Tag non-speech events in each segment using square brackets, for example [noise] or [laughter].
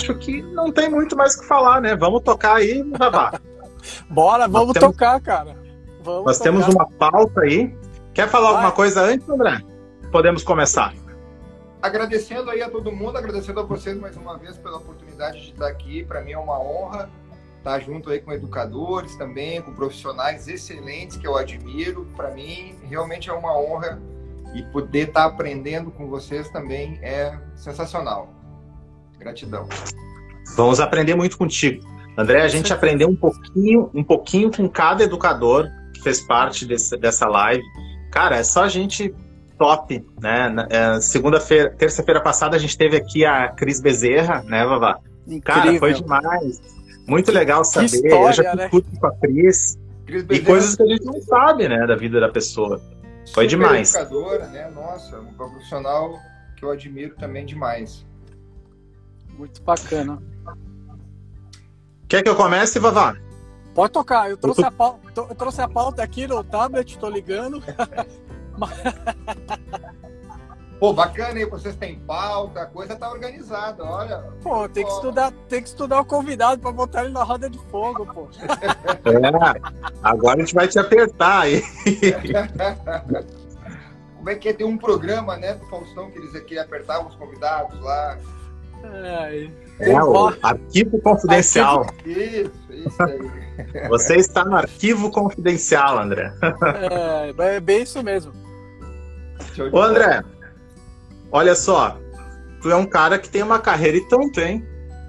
acho que não tem muito mais o que falar, né? Vamos tocar aí, Babá. [laughs] Bora, vamos temos, tocar, cara. Vamos nós tocar. temos uma pauta aí. Quer falar Vai. alguma coisa antes, André? Podemos começar. Agradecendo aí a todo mundo, agradecendo a vocês mais uma vez pela oportunidade de estar aqui. Para mim é uma honra estar junto aí com educadores também, com profissionais excelentes que eu admiro. Para mim, realmente é uma honra e poder estar aprendendo com vocês também é sensacional. Gratidão. Vamos aprender muito contigo. André, a gente aprendeu um pouquinho, um pouquinho com cada educador que fez parte desse, dessa live. Cara, é só gente top, né? É, segunda-feira, terça-feira passada a gente teve aqui a Cris Bezerra, né, Vavá? Incrível. Cara, foi demais. Muito legal saber. História, eu já né? com a Cris. Cris e coisas que a gente não sabe, né, da vida da pessoa. Foi Super demais. educadora, né? Nossa, um profissional que eu admiro também demais. Muito bacana. Quer que eu comece, Vavá? Pode tocar. Eu trouxe, a pauta, eu trouxe a pauta aqui no tablet, estou ligando. [laughs] Pô, bacana aí, vocês têm pauta, a coisa tá organizada, olha. Pô, tem que estudar, tem que estudar o convidado para botar ele na roda de fogo, pô. [laughs] É, agora a gente vai te apertar aí. Como é que é? Tem um programa, né, do Faustão que eles aqui apertavam os convidados lá. É, é o arquivo confidencial. Isso, isso aí. Você está no arquivo confidencial, André. É, é bem isso mesmo. Ô, André, olha só. Tu é um cara que tem uma carreira e tanto, hein?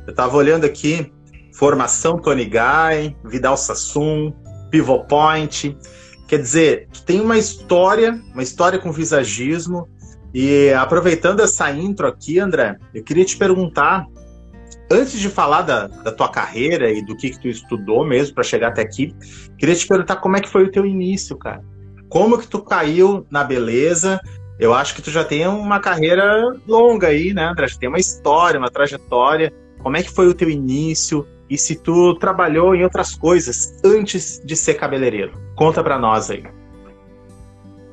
Eu tava olhando aqui, formação Tony Guy, Vidal Sassoon, Pivot Point. Quer dizer, tu tem uma história, uma história com visagismo, e aproveitando essa intro aqui, André, eu queria te perguntar, antes de falar da, da tua carreira e do que, que tu estudou mesmo para chegar até aqui, queria te perguntar como é que foi o teu início, cara. Como que tu caiu na beleza? Eu acho que tu já tem uma carreira longa aí, né, André? Já tem uma história, uma trajetória. Como é que foi o teu início? E se tu trabalhou em outras coisas antes de ser cabeleireiro? Conta para nós aí.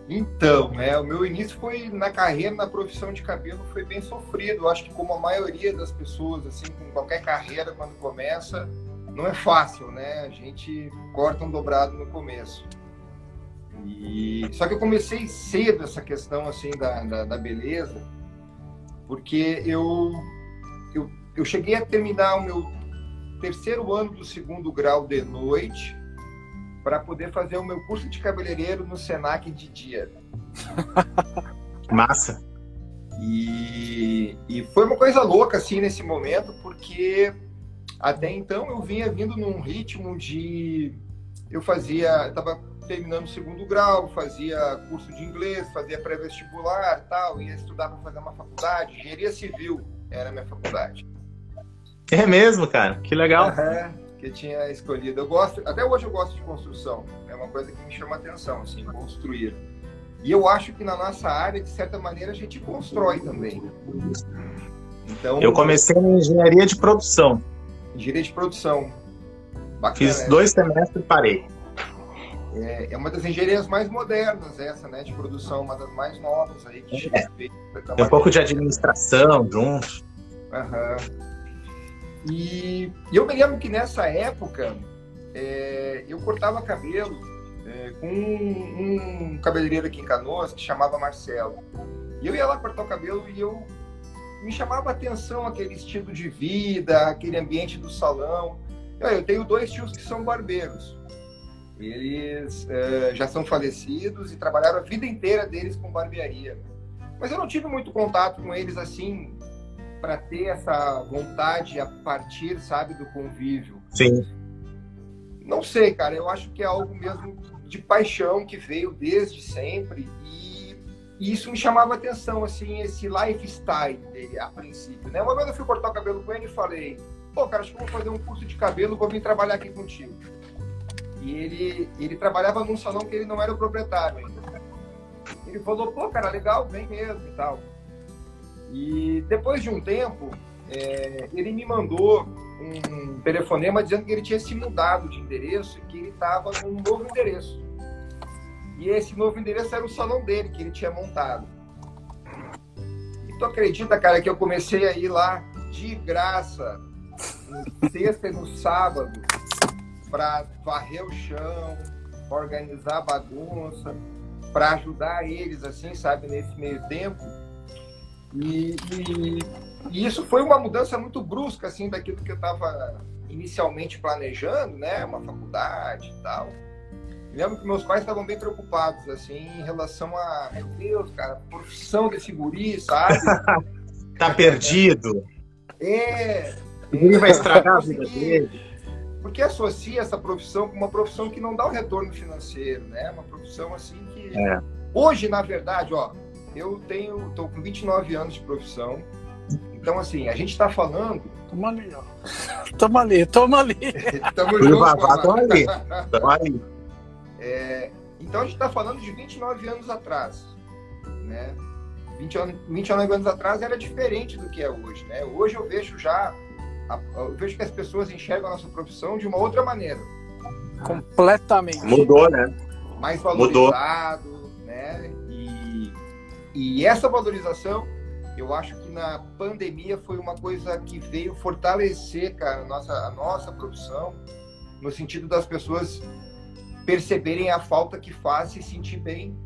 Então, né, o meu início foi na carreira, na profissão de cabelo, foi bem sofrido. Eu acho que como a maioria das pessoas, assim, com qualquer carreira, quando começa, não é fácil, né? A gente corta um dobrado no começo. E só que eu comecei cedo essa questão assim da, da, da beleza, porque eu, eu eu cheguei a terminar o meu terceiro ano do segundo grau de noite para poder fazer o meu curso de cabeleireiro no Senac de dia. [laughs] Massa. E, e foi uma coisa louca assim nesse momento, porque até então eu vinha vindo num ritmo de eu fazia, estava terminando o segundo grau, fazia curso de inglês, fazia pré-vestibular, tal, ia estudar para fazer uma faculdade, engenharia civil era a minha faculdade. É mesmo, cara? Que legal. Uhum que tinha escolhido. Eu gosto, até hoje eu gosto de construção. É uma coisa que me chama atenção, assim, construir. E eu acho que na nossa área, de certa maneira, a gente constrói também. Então, eu comecei em engenharia de produção. Engenharia de produção. Bacana, Fiz dois semestres e parei. É, é, uma das engenharias mais modernas, essa, né? De produção, uma das mais novas aí. Que é. Tem um pouco de administração junto. Aham. Uhum. E, e eu me lembro que nessa época é, eu cortava cabelo é, com um, um cabeleireiro aqui em Canoas que chamava Marcelo. E eu ia lá cortar o cabelo e eu me chamava a atenção aquele estilo de vida, aquele ambiente do salão. Eu tenho dois tios que são barbeiros. Eles é, já são falecidos e trabalharam a vida inteira deles com barbearia. Mas eu não tive muito contato com eles assim para ter essa vontade a partir, sabe, do convívio. Sim. Não sei, cara, eu acho que é algo mesmo de paixão que veio desde sempre e, e isso me chamava atenção, assim, esse lifestyle dele a princípio, né? Uma vez eu fui cortar o cabelo com ele e falei, pô, cara, acho que eu vou fazer um curso de cabelo, vou vir trabalhar aqui contigo. E ele, ele trabalhava num salão que ele não era o proprietário ainda. Ele falou, pô, cara, legal, vem mesmo e tal. E depois de um tempo, é, ele me mandou um telefonema dizendo que ele tinha se mudado de endereço e que ele estava num novo endereço. E esse novo endereço era o salão dele, que ele tinha montado. E tu acredita, cara, que eu comecei a ir lá de graça no [laughs] sexta e no sábado para varrer o chão, organizar a bagunça, para ajudar eles, assim, sabe, nesse meio tempo. E, e, e, isso foi uma mudança muito brusca, assim, daquilo que eu estava inicialmente planejando, né? Uma faculdade e tal. Me lembro que meus pais estavam bem preocupados, assim, em relação a, meu Deus, cara, profissão desse guri, sabe? [laughs] tá perdido. É. Ele vai estragar a vida dele. Porque associa essa profissão com uma profissão que não dá o retorno financeiro, né? Uma profissão assim que. É. Hoje, na verdade, ó, eu tenho. tô com 29 anos de profissão. Então, assim, a gente está falando. Toma ali, ó. [laughs] Toma ali, toma ali. [laughs] Tamo junto, toma ali. Toma ali. É, então, a gente está falando de 29 anos atrás, né? 20 anos, 29 anos atrás era diferente do que é hoje, né? Hoje eu vejo já, eu vejo que as pessoas enxergam a nossa profissão de uma outra maneira. Completamente. Mudou, né? Mais valorizado, Mudou. E essa valorização, eu acho que na pandemia foi uma coisa que veio fortalecer, cara, a nossa, a nossa profissão, no sentido das pessoas perceberem a falta que faz se sentir bem,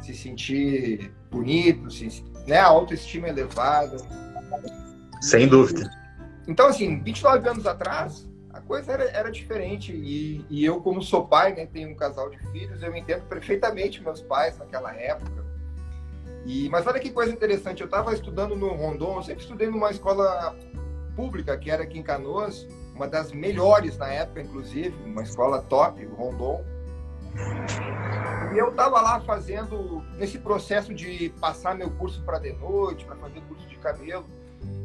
se sentir bonito, se, né, a autoestima elevada. Sem dúvida. Então, assim, 29 anos atrás, a coisa era, era diferente. E, e, eu, como sou pai, né, tenho um casal de filhos, eu entendo perfeitamente meus pais naquela época. E, mas olha que coisa interessante, eu estava estudando no Rondon, eu sempre estudei numa escola pública, que era aqui em Canoas, uma das melhores na época, inclusive, uma escola top, o Rondon. E eu estava lá fazendo, nesse processo de passar meu curso para de noite, para fazer curso de cabelo,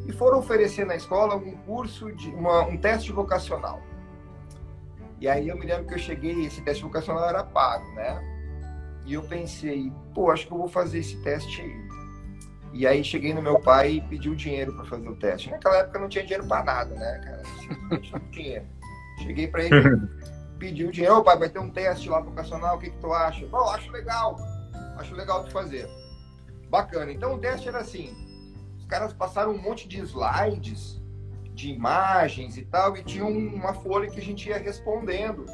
e foram oferecer na escola um curso, de uma, um teste vocacional. E aí eu me lembro que eu cheguei, esse teste vocacional era pago, né? E eu pensei, pô, acho que eu vou fazer esse teste aí. E aí cheguei no meu pai e pedi o dinheiro para fazer o teste. Naquela época não tinha dinheiro para nada, né, cara? Não tinha. Cheguei para ele, pediu dinheiro, ô pai, vai ter um teste lá vocacional, o que, que tu acha? Bom, acho legal, acho legal de fazer. Bacana. Então o teste era assim: os caras passaram um monte de slides, de imagens e tal, e tinha uma folha que a gente ia respondendo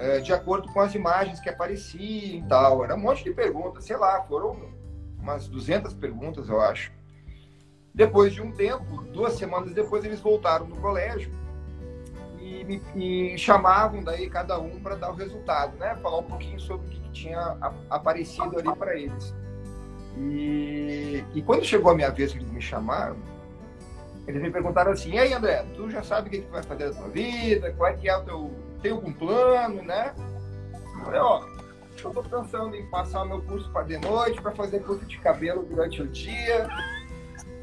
é, de acordo com as imagens que apareciam e tal. Era um monte de perguntas, sei lá, foram umas 200 perguntas, eu acho. Depois de um tempo, duas semanas depois, eles voltaram no colégio e me e chamavam daí cada um para dar o resultado, né? Falar um pouquinho sobre o que, tinha aparecido ali para eles. E, e quando chegou a minha vez que eles me chamaram, eles me perguntaram assim: "E aí, André, tu já sabe o que, que tu vai fazer da tua vida? Qual é que é o teu tem algum plano, né?" Eu falei: "Ó, eu estou pensando em passar o meu curso para de noite, para fazer curso de cabelo durante o dia,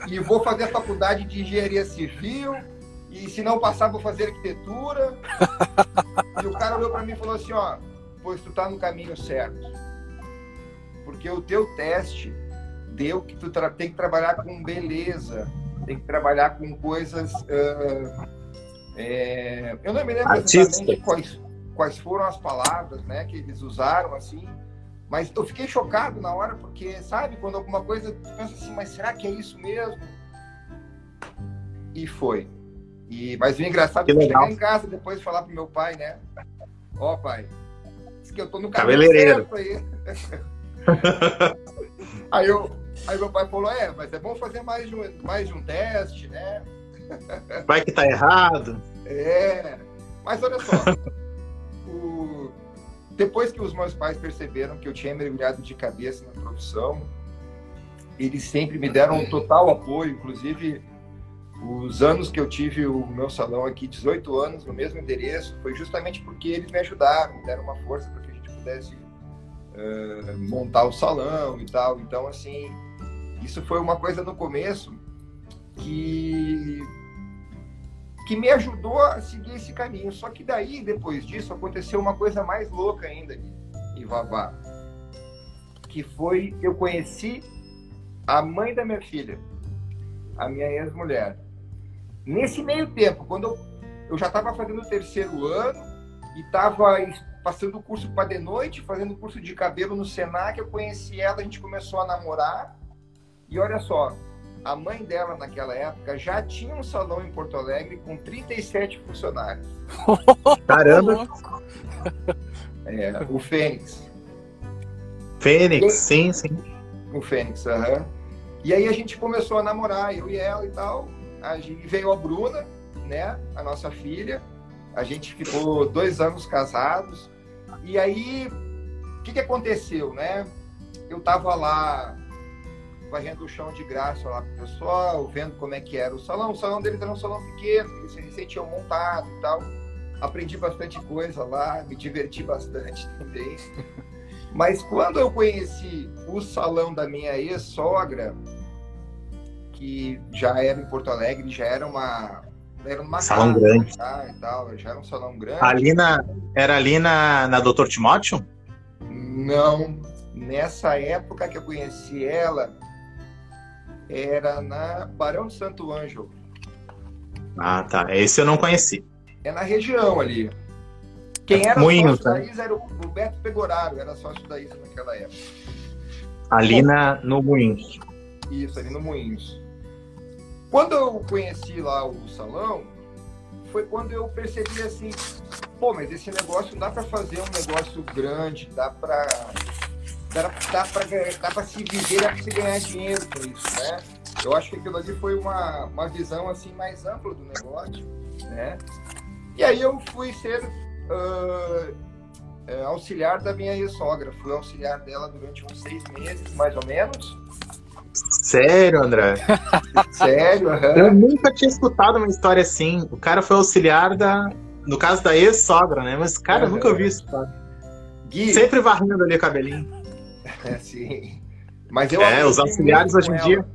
e vou fazer a faculdade de engenharia civil." E se não passar, vou fazer arquitetura. [laughs] e o cara olhou para mim e falou assim, ó, pois tu tá no caminho certo. Porque o teu teste deu que tu tem que trabalhar com beleza, tem que trabalhar com coisas. Uh, é... eu não me lembro exatamente quais, quais foram as palavras né, que eles usaram, assim, mas eu fiquei chocado na hora, porque, sabe, quando alguma coisa, tu pensa assim, mas será que é isso mesmo? E foi. E, mas o engraçado é chegar em casa depois de falar pro meu pai, né? Ó, oh, pai, diz que eu tô no cabeleireiro. Aí. [laughs] aí, eu, aí meu pai falou, é, mas é bom fazer mais de um, mais de um teste, né? Vai que tá errado. É, mas olha só, [laughs] o, depois que os meus pais perceberam que eu tinha mergulhado de cabeça na profissão, eles sempre me deram um total apoio, inclusive os anos que eu tive o meu salão aqui, 18 anos, no mesmo endereço, foi justamente porque eles me ajudaram, me deram uma força para que a gente pudesse uh, montar o salão e tal. Então, assim, isso foi uma coisa no começo que que me ajudou a seguir esse caminho. Só que daí, depois disso, aconteceu uma coisa mais louca ainda em Vavá, que foi eu conheci a mãe da minha filha, a minha ex-mulher. Nesse meio tempo, quando eu, já estava fazendo o terceiro ano e estava passando o curso para de noite, fazendo curso de cabelo no Senac, eu conheci ela, a gente começou a namorar. E olha só, a mãe dela, naquela época, já tinha um salão em Porto Alegre com 37 funcionários. [laughs] Caramba! [laughs] É, o Fênix. Fênix, sim, sim. O Fênix, aham. Uhum. E aí a gente começou a namorar, eu e ela e tal. A gente veio a Bruna, né? A nossa filha. A gente ficou dois anos casados. E aí, o que, que aconteceu, né? Eu tava lá varrendo o chão de graça lá pro pessoal, vendo como é que era o salão. O salão deles era um salão pequeno, eles recém tinham montado e tal. Aprendi bastante coisa lá, me diverti bastante [laughs] também. Mas quando eu conheci o salão da minha ex-sogra, que já era em Porto Alegre, já era uma era uma salão casa, grande já, e tal, já era um salão grande. Ali na era ali na na Doutor Timóteo? Não, nessa época que eu conheci ela, era na Barão de Santo Ângelo. Ah, tá. Esse eu não conheci. É na região ali. Quem era Moinho, sócio tá? da Isa era o Beto Pegoraro, era sócio da Isa naquela época. Ali na, no Moinhos. Isso, ali no Moinhos. Quando eu conheci lá o salão, foi quando eu percebi assim, pô, mas esse negócio dá para fazer um negócio grande, dá para dá, dá para se viver, dá para se ganhar dinheiro com isso, né? Eu acho que aquilo ali foi uma, uma visão assim mais ampla do negócio, né? E aí eu fui ser uh, auxiliar da minha ex-sogra. Fui auxiliar dela durante uns seis meses, mais ou menos. Sério, André? [laughs] Sério? Uhum. Eu nunca tinha escutado uma história assim. O cara foi auxiliar da. No caso da ex-sogra, né? Mas, cara, uhum. eu nunca ouvi isso. Gui. Sempre varrendo ali o cabelinho. É, sim. Mas eu é, os auxiliares hoje em dia.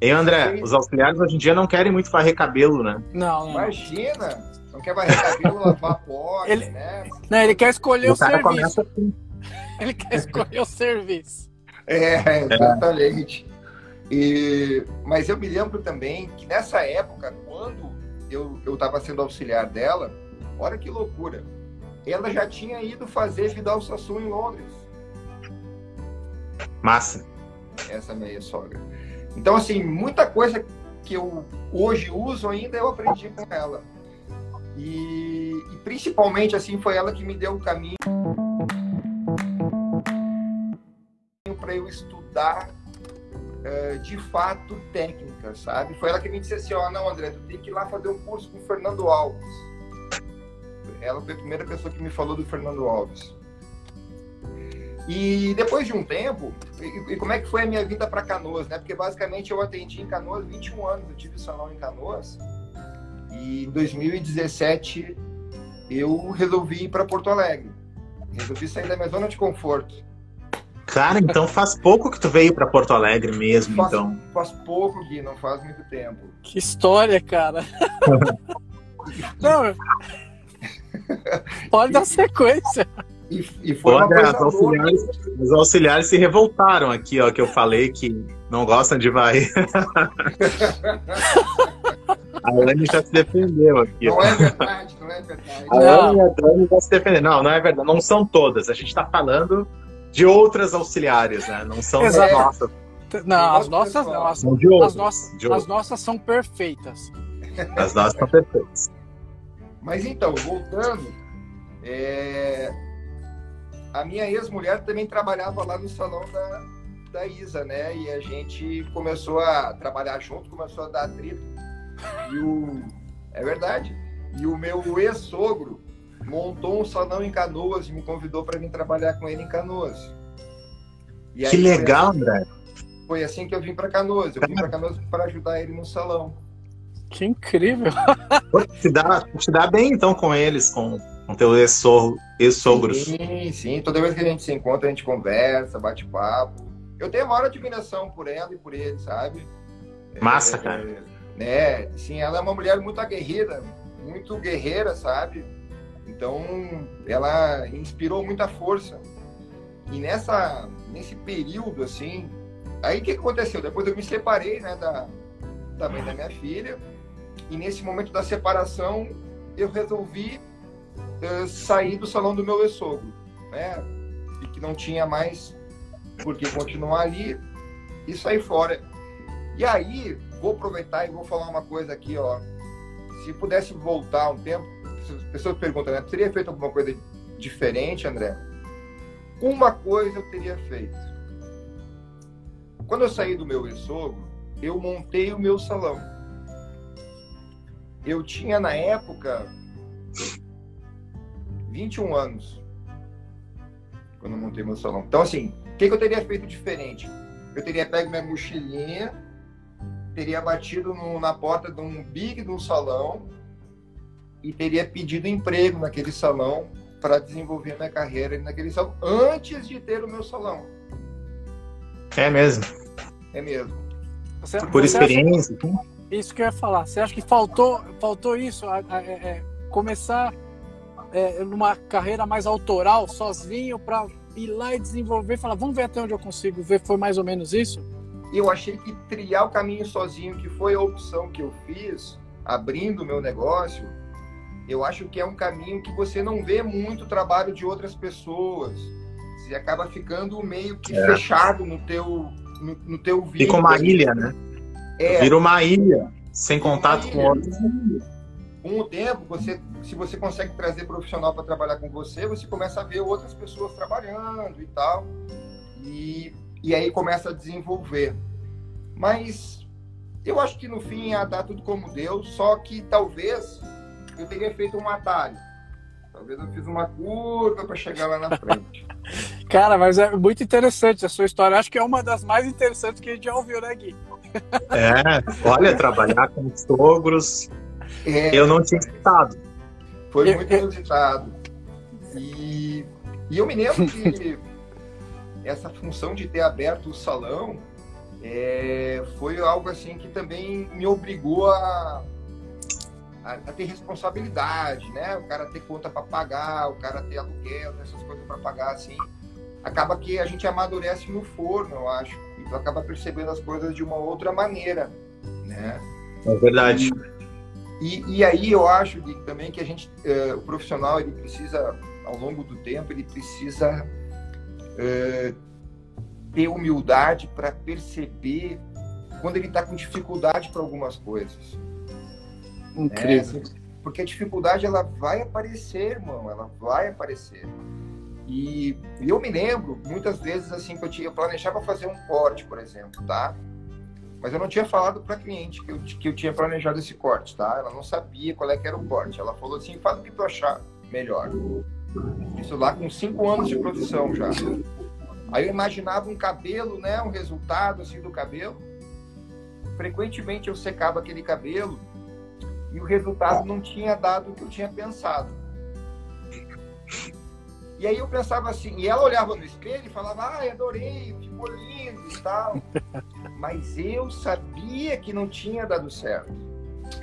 Hein, André? Os auxiliares hoje em dia não querem muito varrer cabelo, né? Não, não. Imagina! Não quer varrer cabelo, lavar pó, ele... né? Não, ele quer escolher o, o serviço. Assim. [laughs] Ele quer escolher o serviço. É, exatamente. E, mas eu me lembro também que nessa época, quando eu estava sendo auxiliar dela, olha que loucura. Ela já tinha ido fazer Vidal Sassoon em Londres. Massa. Essa meia sogra. Então, assim, muita coisa que eu hoje uso ainda eu aprendi com ela. E, e principalmente, assim, foi ela que me deu o caminho para eu estudar uh, de fato técnica, sabe? Foi ela que me disse assim, ó, oh, não, André, tu tem que ir lá fazer um curso com o Fernando Alves. Ela foi a primeira pessoa que me falou do Fernando Alves. E depois de um tempo, e, e como é que foi a minha vida para Canoas, né? Porque basicamente eu atendi em Canoas 21 anos, eu tive salão em Canoas. E em 2017 eu resolvi ir para Porto Alegre. Resolvi sair da minha zona de conforto. Cara, então faz pouco que tu veio para Porto Alegre mesmo, faz, então. Faz pouco, Gui, não faz muito tempo. Que história, cara. [laughs] não. Pode dar sequência. E, e foi Olha, os auxiliares, os auxiliares se revoltaram aqui, ó, que eu falei que não gostam de varrer. [laughs] a Anne já se defendeu aqui. Não ó. é verdade, não é verdade. A Anne e a Dani já se defenderam. Não, não é verdade. Não são todas. A gente está falando de outras auxiliares, né? Não são as nossas. Não, as nossas não. As, as, nossas, as nossas são perfeitas. As nossas são perfeitas. Mas então, voltando, é, a minha ex-mulher também trabalhava lá no salão da, da Isa, né? E a gente começou a trabalhar junto, começou a dar atrito. E o. É verdade. E o meu ex-sogro montou um salão em Canoas e me convidou para vir trabalhar com ele em Canoas. E que legal, assim, André. Foi assim que eu vim para Canoas. Eu vim para Canoas para ajudar ele no salão. Que incrível! te, dá, te dá bem então com eles, com com teu ex-sogros. Sim, sim. Toda vez que a gente se encontra, a gente conversa, bate papo. Eu tenho a maior admiração por ela e por ele, sabe? Massa, é, cara. Né? Sim, ela é uma mulher muito aguerrida, muito guerreira, sabe? Então, ela inspirou muita força. E nessa, nesse período, assim, aí o que aconteceu? Depois eu me separei, né, da, da mãe da minha filha. E nesse momento da separação, eu resolvi sair do salão do meu ex-sogro, né? E que não tinha mais por que continuar ali e sair fora. E aí, vou aproveitar e vou falar uma coisa aqui, ó. Se pudesse voltar um tempo, as pessoas perguntam, né? Teria feito alguma coisa diferente, André? Uma coisa eu teria feito. Quando eu saí do meu ex-sogro, eu montei o meu salão. Eu tinha, na época, 21 anos, quando eu montei meu salão. Então, assim, o que, que eu teria feito diferente? Eu teria pego minha mochilinha, teria batido no, na porta de um big de um salão e teria pedido emprego naquele salão para desenvolver minha carreira naquele salão antes de ter o meu salão. É mesmo. É mesmo. Você, Por você experiência. acha- isso que eu ia falar. Você acha que faltou, faltou isso? A- a- é- é, começar é, numa carreira mais autoral, sozinho, para ir lá e desenvolver falar, vamos ver até onde eu consigo ver. Foi mais ou menos isso? eu achei que trilhar o caminho sozinho, que foi a opção que eu fiz, abrindo o meu negócio, eu acho que é um caminho que você não vê muito trabalho de outras pessoas. Você acaba ficando meio que É. fechado no teu, no, no teu Fica vínculo. uma ilha, né? É, Vira uma ilha, sem Vira contato com ilha. outros. Com o tempo, você, se você consegue trazer profissional para trabalhar com você, você começa a ver outras pessoas trabalhando e tal. E, e aí começa a desenvolver. Mas eu acho que no fim ia dar tudo como deu, só que talvez eu teria feito um atalho. Talvez eu fiz uma curva para chegar lá na frente. [laughs] Cara, mas é muito interessante a sua história. Acho que é uma das mais interessantes que a gente já ouviu, né, Gui? É, olha, trabalhar com sogros, É, eu não tinha escutado. Foi muito inusitado. E, e eu me lembro que [laughs] essa função de ter aberto o salão é, foi algo assim que também me obrigou a, a, a ter responsabilidade, né? O cara ter conta para pagar, o cara ter aluguel, ter essas coisas para pagar, assim. Acaba que a gente amadurece no forno, eu acho. E tu acaba percebendo as coisas de uma outra maneira, né? É verdade. E, e aí eu acho Gui, também que a gente, eh, o profissional, ele precisa, ao longo do tempo, ele precisa eh, ter humildade para perceber quando ele está com dificuldade para algumas coisas. né? Assim, Porque a dificuldade ela vai aparecer, irmão, ela vai aparecer. E, e eu me lembro muitas vezes assim que eu tinha eu planejava fazer um corte, por exemplo, tá? Mas eu não tinha falado para cliente que eu, que eu tinha planejado esse corte, tá? Ela não sabia qual é que era o corte. Ela falou assim: faz o que tu achar melhor. Isso lá com cinco anos de profissão já. Aí eu imaginava um cabelo, né? Um resultado assim do cabelo. Frequentemente eu secava aquele cabelo e o resultado não tinha dado o que eu tinha pensado. E aí eu pensava assim, e ela olhava no espelho e falava, ai, adorei, ficou lindo e tal. [laughs] Mas eu sabia que não tinha dado certo.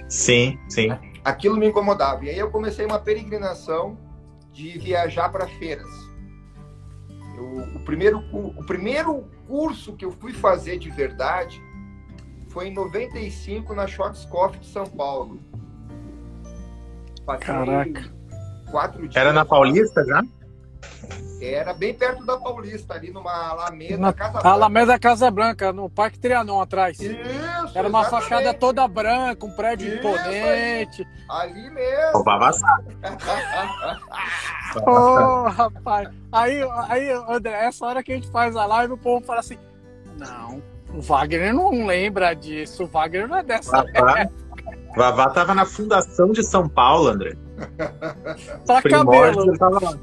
Sim, sim. Aquilo me incomodava. E aí eu comecei uma peregrinação de viajar para feiras. Eu- o, primeiro, o primeiro curso que eu fui fazer de verdade foi em 95 na Schwarzkopf de São Paulo. Passei Caraca. Quatro dias. Era na Paulista já? Era bem perto da Paulista, ali numa Alameda, Na Casa A Branca. Alameda Casa Branca, no Parque Trianon atrás. Isso, Era uma exatamente. fachada toda branca, um prédio Isso imponente. Ali mesmo. O Vavassar. [laughs] Ô, rapaz. Aí, aí, André, essa hora que a gente faz a live, o povo fala assim: Não, o Wagner não lembra disso. O Wagner não é dessa Vavá, Vavá tava na fundação de São Paulo, André. pra Primórdio, cabelo. tava lá.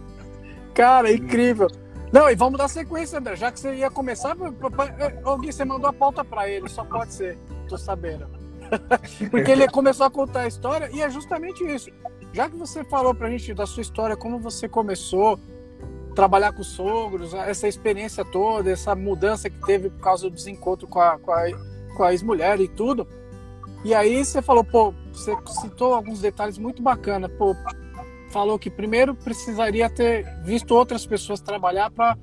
Cara, incrível. Não, e vamos dar sequência, André. Já que você ia começar, alguém você mandou a pauta pra ele, só pode ser. Tô sabendo. [laughs] Porque ele começou a contar a história e é justamente isso. Já que você falou pra gente da sua história, como você começou a trabalhar com sogros, essa experiência toda, essa mudança que teve por causa do desencontro com a, com a, com a ex-mulher e tudo. E aí você falou, pô, você citou alguns detalhes muito bacanas. Pô, falou que primeiro precisaria ter visto outras pessoas trabalhar para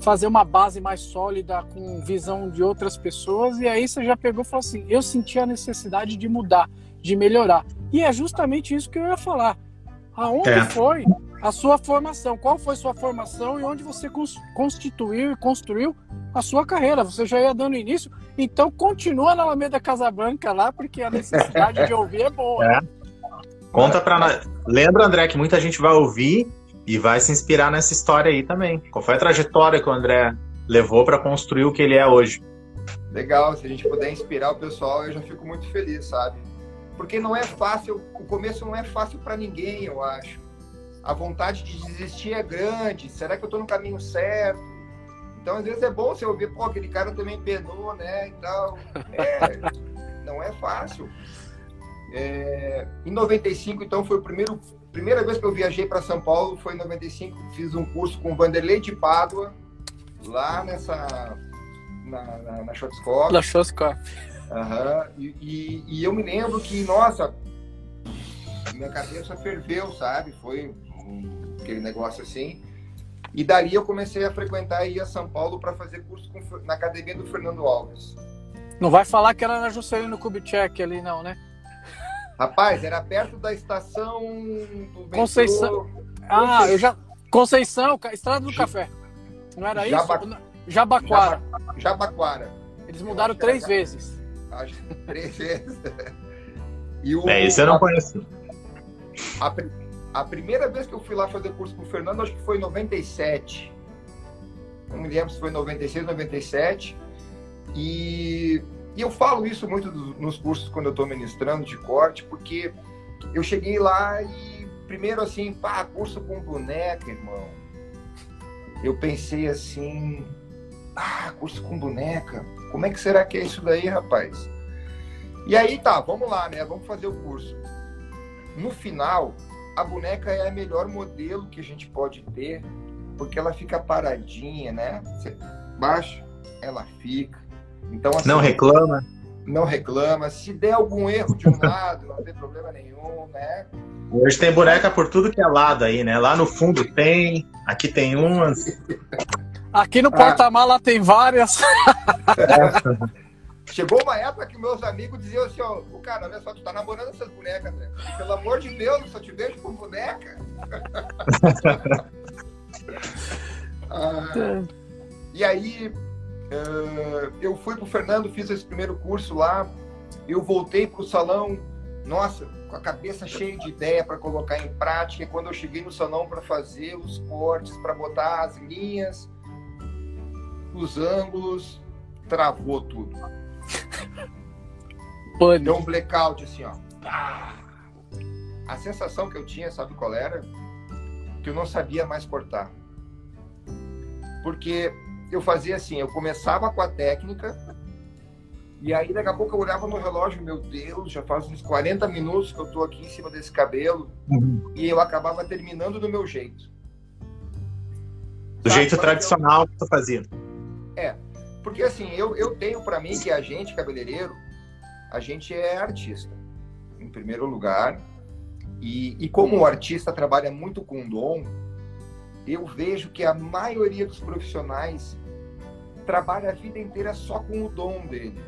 fazer uma base mais sólida com visão de outras pessoas e aí você já pegou e falou assim eu senti a necessidade de mudar de melhorar e é justamente isso que eu ia falar aonde É. foi a sua formação qual foi sua formação e onde você cons- constituiu e construiu a sua carreira, você já ia dando início. Então continua na Alameda Casabranca lá, porque a necessidade de ouvir é boa. [laughs] É. Conta pra nós. Lembra, André, que muita gente vai ouvir e vai se inspirar nessa história aí também. Qual foi a trajetória que o André levou para construir o que ele é hoje? Legal, se a gente puder inspirar o pessoal, eu já fico muito feliz, sabe? Porque não é fácil, o começo não é fácil para ninguém, eu acho. A vontade de desistir é grande. Será que eu estou no caminho certo? Então, às vezes é bom você ouvir, pô, aquele cara também penou, né? E tal. É, não é fácil. É, em 95, então, foi o primeiro primeira vez que eu viajei para São Paulo foi em 95. Fiz um curso com o Vanderlei de Pádua, lá nessa. na, na, na Schwarzkopf. Na. Uhum. E, e, e, eu me lembro que, nossa, minha cabeça ferveu, sabe? Foi um, aquele negócio assim. E dali eu comecei a frequentar e ir a São Paulo para fazer curso com, na academia do Fernando Alves. Não vai falar que era na Juscelino Kubitschek ali, não, né? Rapaz, era perto da estação do Conceição. Ah, eu já. Conceição, Estrada do Café. Não era Jaba... isso? Jabaquara. Jabaquara. Eles mudaram três era... vezes. Acho que três [laughs] vezes. E o... É, isso eu não conheço. A, a, primeira vez que eu fui lá fazer curso com o Fernando, acho que foi em 97. Não me lembro se foi em 96, 97. E e eu falo isso muito nos cursos quando eu estou ministrando de corte, porque eu cheguei lá e primeiro assim, pá, curso com boneca, irmão. Eu pensei assim, ah, curso com boneca. Como é que será que é isso daí, rapaz? E aí tá, vamos lá, né? Vamos fazer o curso. No final, a boneca é o melhor modelo que a gente pode ter, porque ela fica paradinha, né? Você baixa, ela fica. Então, assim, não reclama? Não reclama. Se der algum erro de um [laughs] lado, não tem problema nenhum, né? Hoje tem boneca por tudo que é lado aí, né? Lá no fundo tem, aqui tem umas. Aqui no porta-mala ah. tem várias. É. [laughs] Chegou uma época que meus amigos diziam assim, ó, o cara, olha só, tu tá namorando essas bonecas, né? Pelo amor de Deus, eu só te vejo com boneca. [laughs] ah, e aí, eu fui para o Fernando, fiz esse primeiro curso lá. Eu voltei para o salão, nossa, com a cabeça cheia de ideia para colocar em prática. E quando eu cheguei no salão para fazer os cortes, para botar as linhas, os ângulos, travou tudo. [laughs] Pânico. Deu um blackout assim, ó. A sensação que eu tinha, sabe qual era? Que eu não sabia mais cortar. Porque eu fazia assim, eu começava com a técnica, e aí daqui a pouco eu olhava no relógio, meu Deus, já faz uns 40 minutos que eu estou aqui em cima desse cabelo, uhum. e eu acabava terminando do meu jeito. Do Sabe, jeito tradicional eu... que tu fazia. É, porque assim, eu, eu tenho para mim que a gente, cabeleireiro, a gente é artista, em primeiro lugar, e, e como o artista trabalha muito com dom, eu vejo que a maioria dos profissionais trabalha a vida inteira só com o dom dele.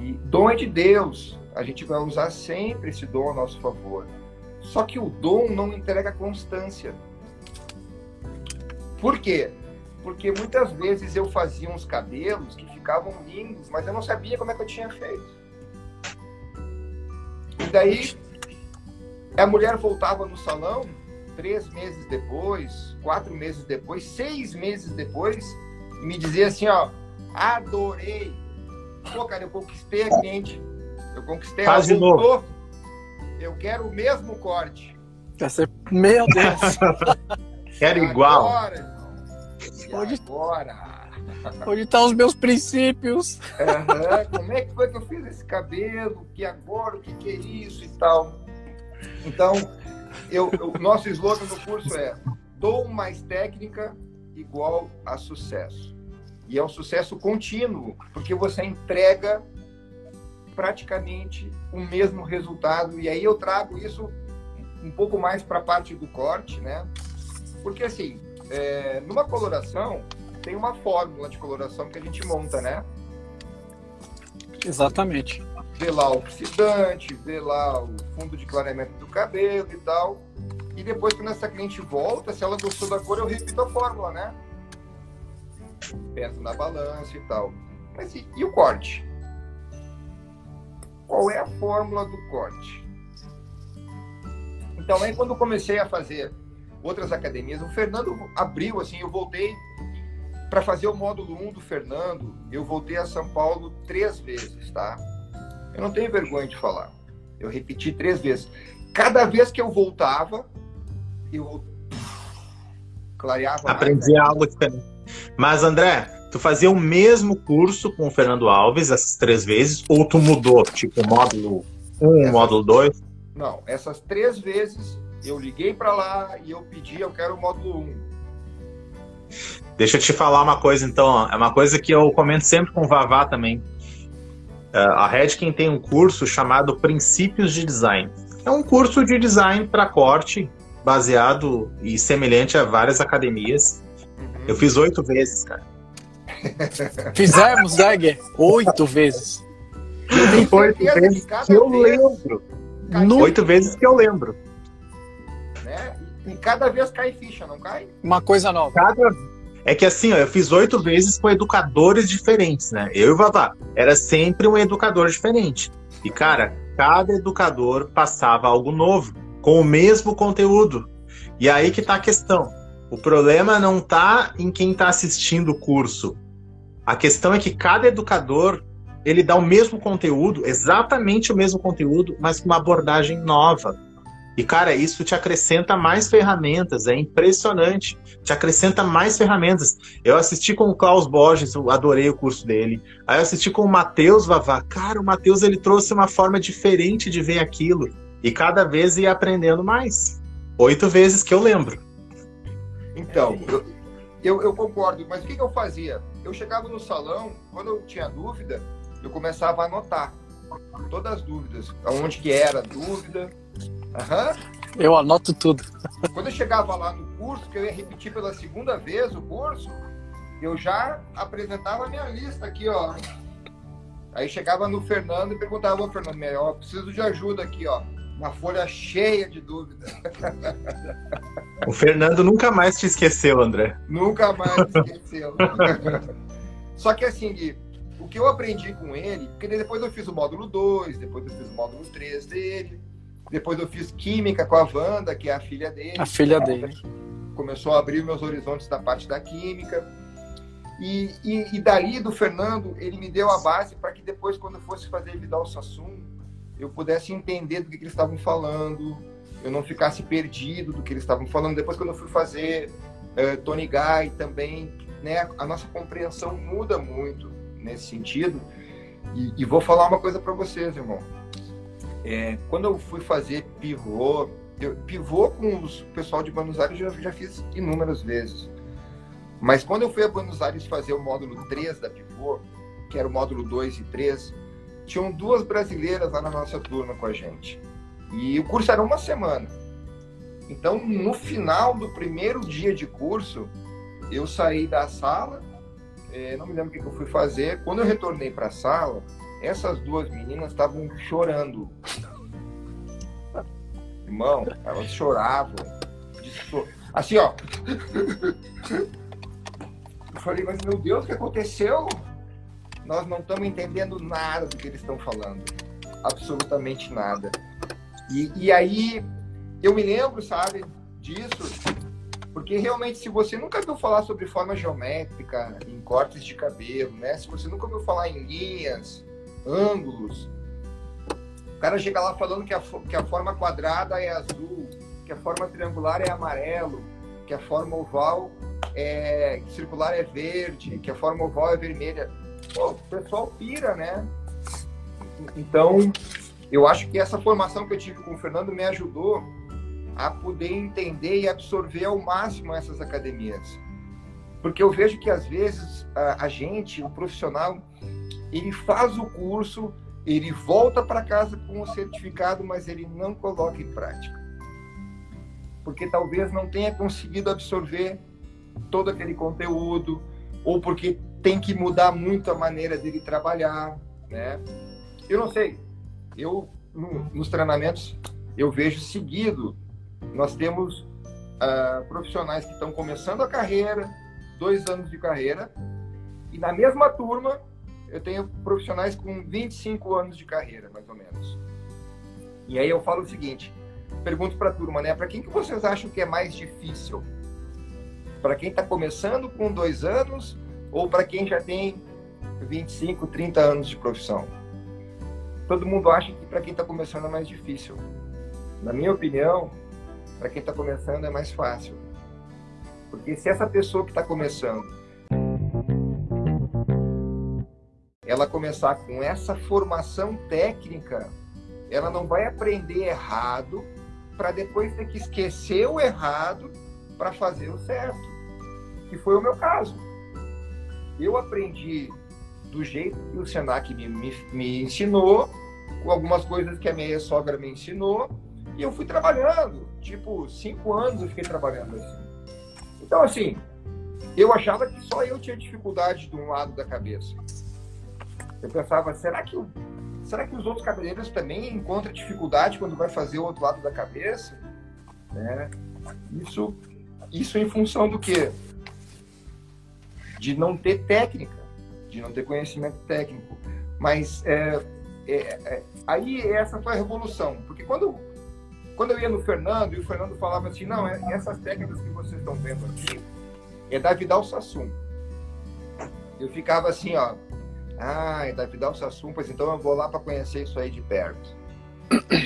E dom é de Deus. A gente vai usar sempre esse dom a nosso favor. Só que o dom não entrega constância. Por quê? Porque muitas vezes eu fazia uns cabelos que ficavam lindos, mas eu não sabia como é que eu tinha feito. E daí a mulher voltava no salão três meses depois, quatro meses depois, seis meses depois, e me dizia assim, ó, adorei. Pô, cara, eu conquistei a cliente. Eu conquistei a de novo. Eu quero o mesmo corte. Meu Deus. [laughs] quero igual. Agora, Onde... agora? [laughs] Onde estão tá os meus princípios? Uhum. Como é que foi que eu fiz esse cabelo? Que agora? O que, que é isso e tal? Então, eu, o nosso slogan no curso é dom mais técnica igual a sucesso. E é um sucesso contínuo, porque você entrega praticamente o mesmo resultado. E aí eu trago isso um pouco mais para a parte do corte, né? Porque assim, é, numa coloração tem uma fórmula de coloração que a gente monta, né? Exatamente vê lá o oxidante, vê lá o fundo de clareamento do cabelo e tal. E depois, quando essa cliente volta, se ela gostou da cor, eu repito a fórmula, né? peso na balança e tal. Mas e, e o corte? Qual é a fórmula do corte? Então, aí quando comecei a fazer outras academias, o Fernando abriu, assim, eu voltei para fazer o módulo 1 do Fernando, eu voltei a São Paulo três vezes, tá? Eu não tenho vergonha de falar. Eu repeti três vezes. Cada vez que eu voltava, eu clareava. Aprendi algo diferente. Mas, André, tu fazia o mesmo curso com o Fernando Alves essas três vezes, ou tu mudou, tipo, módulo 1, essas... módulo 2? Não, essas três vezes eu liguei para lá e eu pedi, eu quero o módulo 1. Deixa eu te falar uma coisa, então. É uma coisa que eu comento sempre com o Vavá também. É, a Redkin tem um curso chamado Princípios de Design. É um curso de design para corte, baseado e semelhante a várias academias. Uhum. Eu fiz oito vezes, cara. [laughs] Fizemos, Dagger, oito vezes. Oito vezes que eu lembro. Oito vezes que eu lembro. Né? E cada vez cai ficha, não cai? Uma coisa nova. Cada... É que assim, ó, eu fiz oito vezes com educadores diferentes, né? Eu e o Vavá. Era sempre um educador diferente. E, cara, cada educador passava algo novo, com o mesmo conteúdo. E aí que tá a questão. O problema não tá em quem tá assistindo o curso. A questão é que cada educador ele dá o mesmo conteúdo, exatamente o mesmo conteúdo, mas com uma abordagem nova. E, cara, isso te acrescenta mais ferramentas, é impressionante. Te acrescenta mais ferramentas. Eu assisti com o Klaus Borges, eu adorei o curso dele. Aí eu assisti com o Matheus Vavá. Cara, o Matheus ele trouxe uma forma diferente de ver aquilo. E cada vez ia aprendendo mais. Oito vezes que eu lembro. Então, eu, eu, eu concordo, mas o que, que eu fazia? Eu chegava no salão, quando eu tinha dúvida, eu começava a anotar todas as dúvidas, aonde que era a dúvida. Uhum. Eu anoto tudo. [laughs] Quando eu chegava lá no curso, que eu ia repetir pela segunda vez o curso, eu já apresentava a minha lista aqui, ó. Aí chegava no Fernando e perguntava, ô Fernando, ó, preciso de ajuda aqui, ó. Uma folha cheia de dúvidas. O Fernando nunca mais te esqueceu, André. Nunca mais te esqueceu. Só que assim, Gui, o que eu aprendi com ele, porque depois eu fiz o módulo 2, depois eu fiz o módulo 3 dele, depois eu fiz química com a Wanda, que é a filha dele. A filha dele. Começou a abrir meus horizontes da parte da química. E, e, e dali do Fernando, ele me deu a base para que depois, quando eu fosse fazer Vidal Sassum, eu pudesse entender do que, que eles estavam falando, eu não ficasse perdido do que eles estavam falando. Depois, quando eu fui fazer uh, Tony Guy também, né, a nossa compreensão muda muito nesse sentido. E, e vou falar uma coisa para vocês, irmão. É, quando eu fui fazer pivô, eu, pivô com o pessoal de Buenos Aires eu já, já fiz inúmeras vezes. Mas quando eu fui a Buenos Aires fazer o módulo 3 da pivô, que era o módulo 2 e 3, tinham duas brasileiras lá na nossa turma com a gente. E o curso era uma semana. Então, no final do primeiro dia de curso, eu saí da sala é, não me lembro o que, eu fui fazer. Quando eu retornei para a sala, essas duas meninas estavam chorando. Irmão, elas choravam. Assim, ó. Eu falei, mas meu Deus, o que aconteceu? Nós não estamos entendendo nada do que eles estão falando. Absolutamente nada. E, e aí, eu me lembro, sabe, disso porque realmente, se você nunca viu falar sobre forma geométrica em cortes de cabelo, né? Se você nunca viu falar em linhas, ângulos, o cara chega lá falando que a, que a forma quadrada é azul, que a forma triangular é amarelo, que a forma oval é circular é verde, que a forma oval é vermelha. Pô, o pessoal pira, né? Então, eu acho que essa formação que eu tive com o Fernando me ajudou a poder entender e absorver ao máximo essas academias. Porque eu vejo que às vezes a, a gente, o profissional, ele faz o curso, ele volta para casa com o certificado, mas ele não coloca em prática. Porque talvez não tenha conseguido absorver todo aquele conteúdo, ou porque tem que mudar muito a maneira dele trabalhar, né? Eu não sei. Eu no, nos treinamentos eu vejo seguido nós temos uh, profissionais que estão começando a carreira, dois anos de carreira. E na mesma turma, eu tenho profissionais com 25 anos de carreira, mais ou menos. E aí eu falo o seguinte, pergunto para a turma, né? Para quem que vocês acham que é mais difícil? Para quem está começando com dois anos ou para quem já tem 25, 30 anos de profissão? Todo mundo acha que para quem está começando é mais difícil. Na minha opinião, para quem está começando é mais fácil. Porque se essa pessoa que está começando ela começar com essa formação técnica, ela não vai aprender errado para depois ter que esquecer o errado para fazer o certo. Que foi o meu caso. Eu aprendi do jeito que o Senac me, me, me ensinou, com algumas coisas que a minha sogra me ensinou, e eu fui trabalhando. Tipo, cinco anos eu fiquei trabalhando assim. Então, assim, eu achava que só eu tinha dificuldade de um lado da cabeça. Eu pensava, será que, será que os outros cabeleireiros também encontram dificuldade quando vai fazer o outro lado da cabeça? Né? Isso, isso em função do quê? De não ter técnica, de não ter conhecimento técnico. Mas é, é, é, aí essa foi a revolução. Porque quando, quando eu ia no Fernando, e o Fernando falava assim, não, é, essas técnicas que vocês estão vendo aqui é da Vidal Sassum. Eu ficava assim, ó, ah, é da Vidal Sassum, pois então eu vou lá para conhecer isso aí de perto.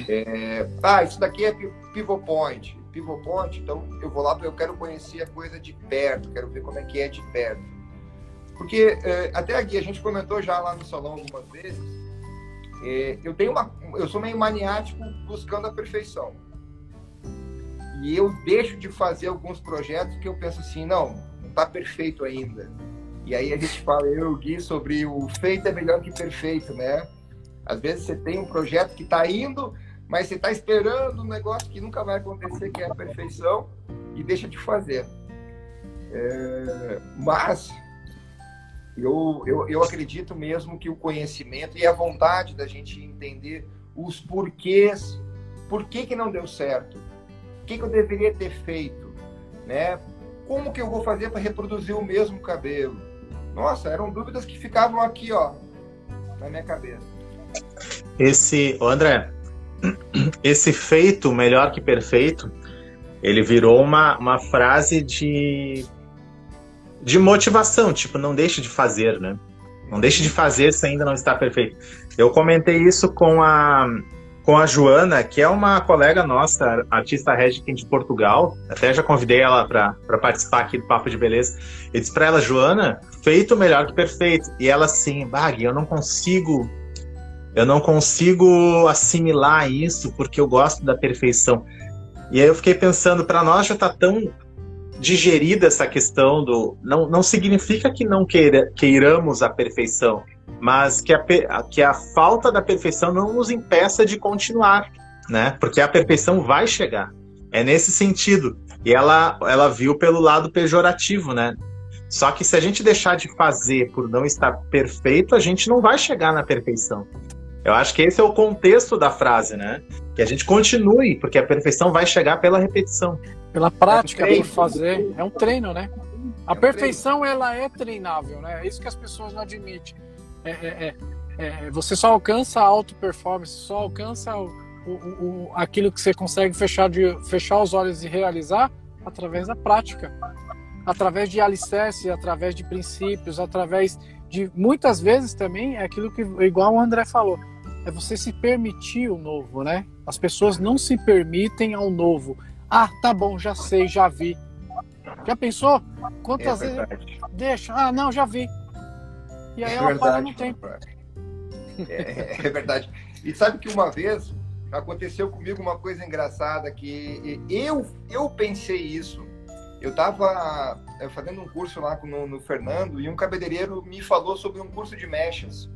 É, ah, isso daqui é Pivot Point. Pivot Point, então eu vou lá eu quero conhecer a coisa de perto, quero ver como é que é de perto. Porque é, até aqui a gente comentou já lá no salão algumas vezes, é, eu tenho uma, eu sou meio maniático buscando a perfeição. E eu deixo de fazer alguns projetos que eu penso assim, não, não está perfeito ainda e aí a gente fala, eu Gui, sobre o feito é melhor que perfeito, né? Às vezes você tem um projeto que está indo, mas você está esperando um negócio que nunca vai acontecer, que é a perfeição, e deixa de fazer. É, mas eu, eu, eu acredito mesmo que o conhecimento e a vontade da gente entender os porquês, por que, que não deu certo, o que, que eu deveria ter feito, né? Como que eu vou fazer para reproduzir o mesmo cabelo? Nossa, eram dúvidas que ficavam aqui, ó, na minha cabeça. Esse, André, esse feito melhor que perfeito, ele virou uma, uma frase de, de motivação, tipo, não deixe de fazer, né? Não deixe de fazer se ainda não está perfeito. Eu comentei isso com a, com a Joana, que é uma colega nossa, artista Regina de Portugal. Até já convidei ela para participar aqui do Papo de Beleza. Eu disse para ela, Joana, feito melhor que perfeito. E ela assim, Bag, eu não consigo. Eu não consigo assimilar isso porque eu gosto da perfeição. E aí eu fiquei pensando, para nós já está tão digerida essa questão do. Não, não significa que não queira, queiramos a perfeição mas que a, que a falta da perfeição não nos impeça de continuar, né? Porque a perfeição vai chegar. É nesse sentido. E ela, ela viu pelo lado pejorativo, né? Só que se a gente deixar de fazer por não estar perfeito, a gente não vai chegar na perfeição. Eu acho que esse é o contexto da frase, né? Que a gente continue, porque a perfeição vai chegar pela repetição. Pela prática, é por fazer. É um treino, né? A perfeição, ela é treinável, né? É isso que as pessoas não admitem. É, é, é, é, você só alcança a auto performance, só alcança o, o, o, aquilo que você consegue fechar, de, fechar os olhos e realizar através da prática, através de alicerces, através de princípios, através de muitas vezes também é aquilo que igual o André falou, é você se permitir o novo, né? As pessoas não se permitem ao novo. Ah, tá bom, já sei, já vi. Já pensou? Quantas é vezes deixa? Ah, não, já vi. E aí é ela verdade, para no tempo. É, é verdade. E sabe que uma vez aconteceu comigo uma coisa engraçada que eu eu pensei isso. Eu estava eh, fazendo um curso lá no, no, Fernando e um cabeleireiro me falou sobre um curso de mechas.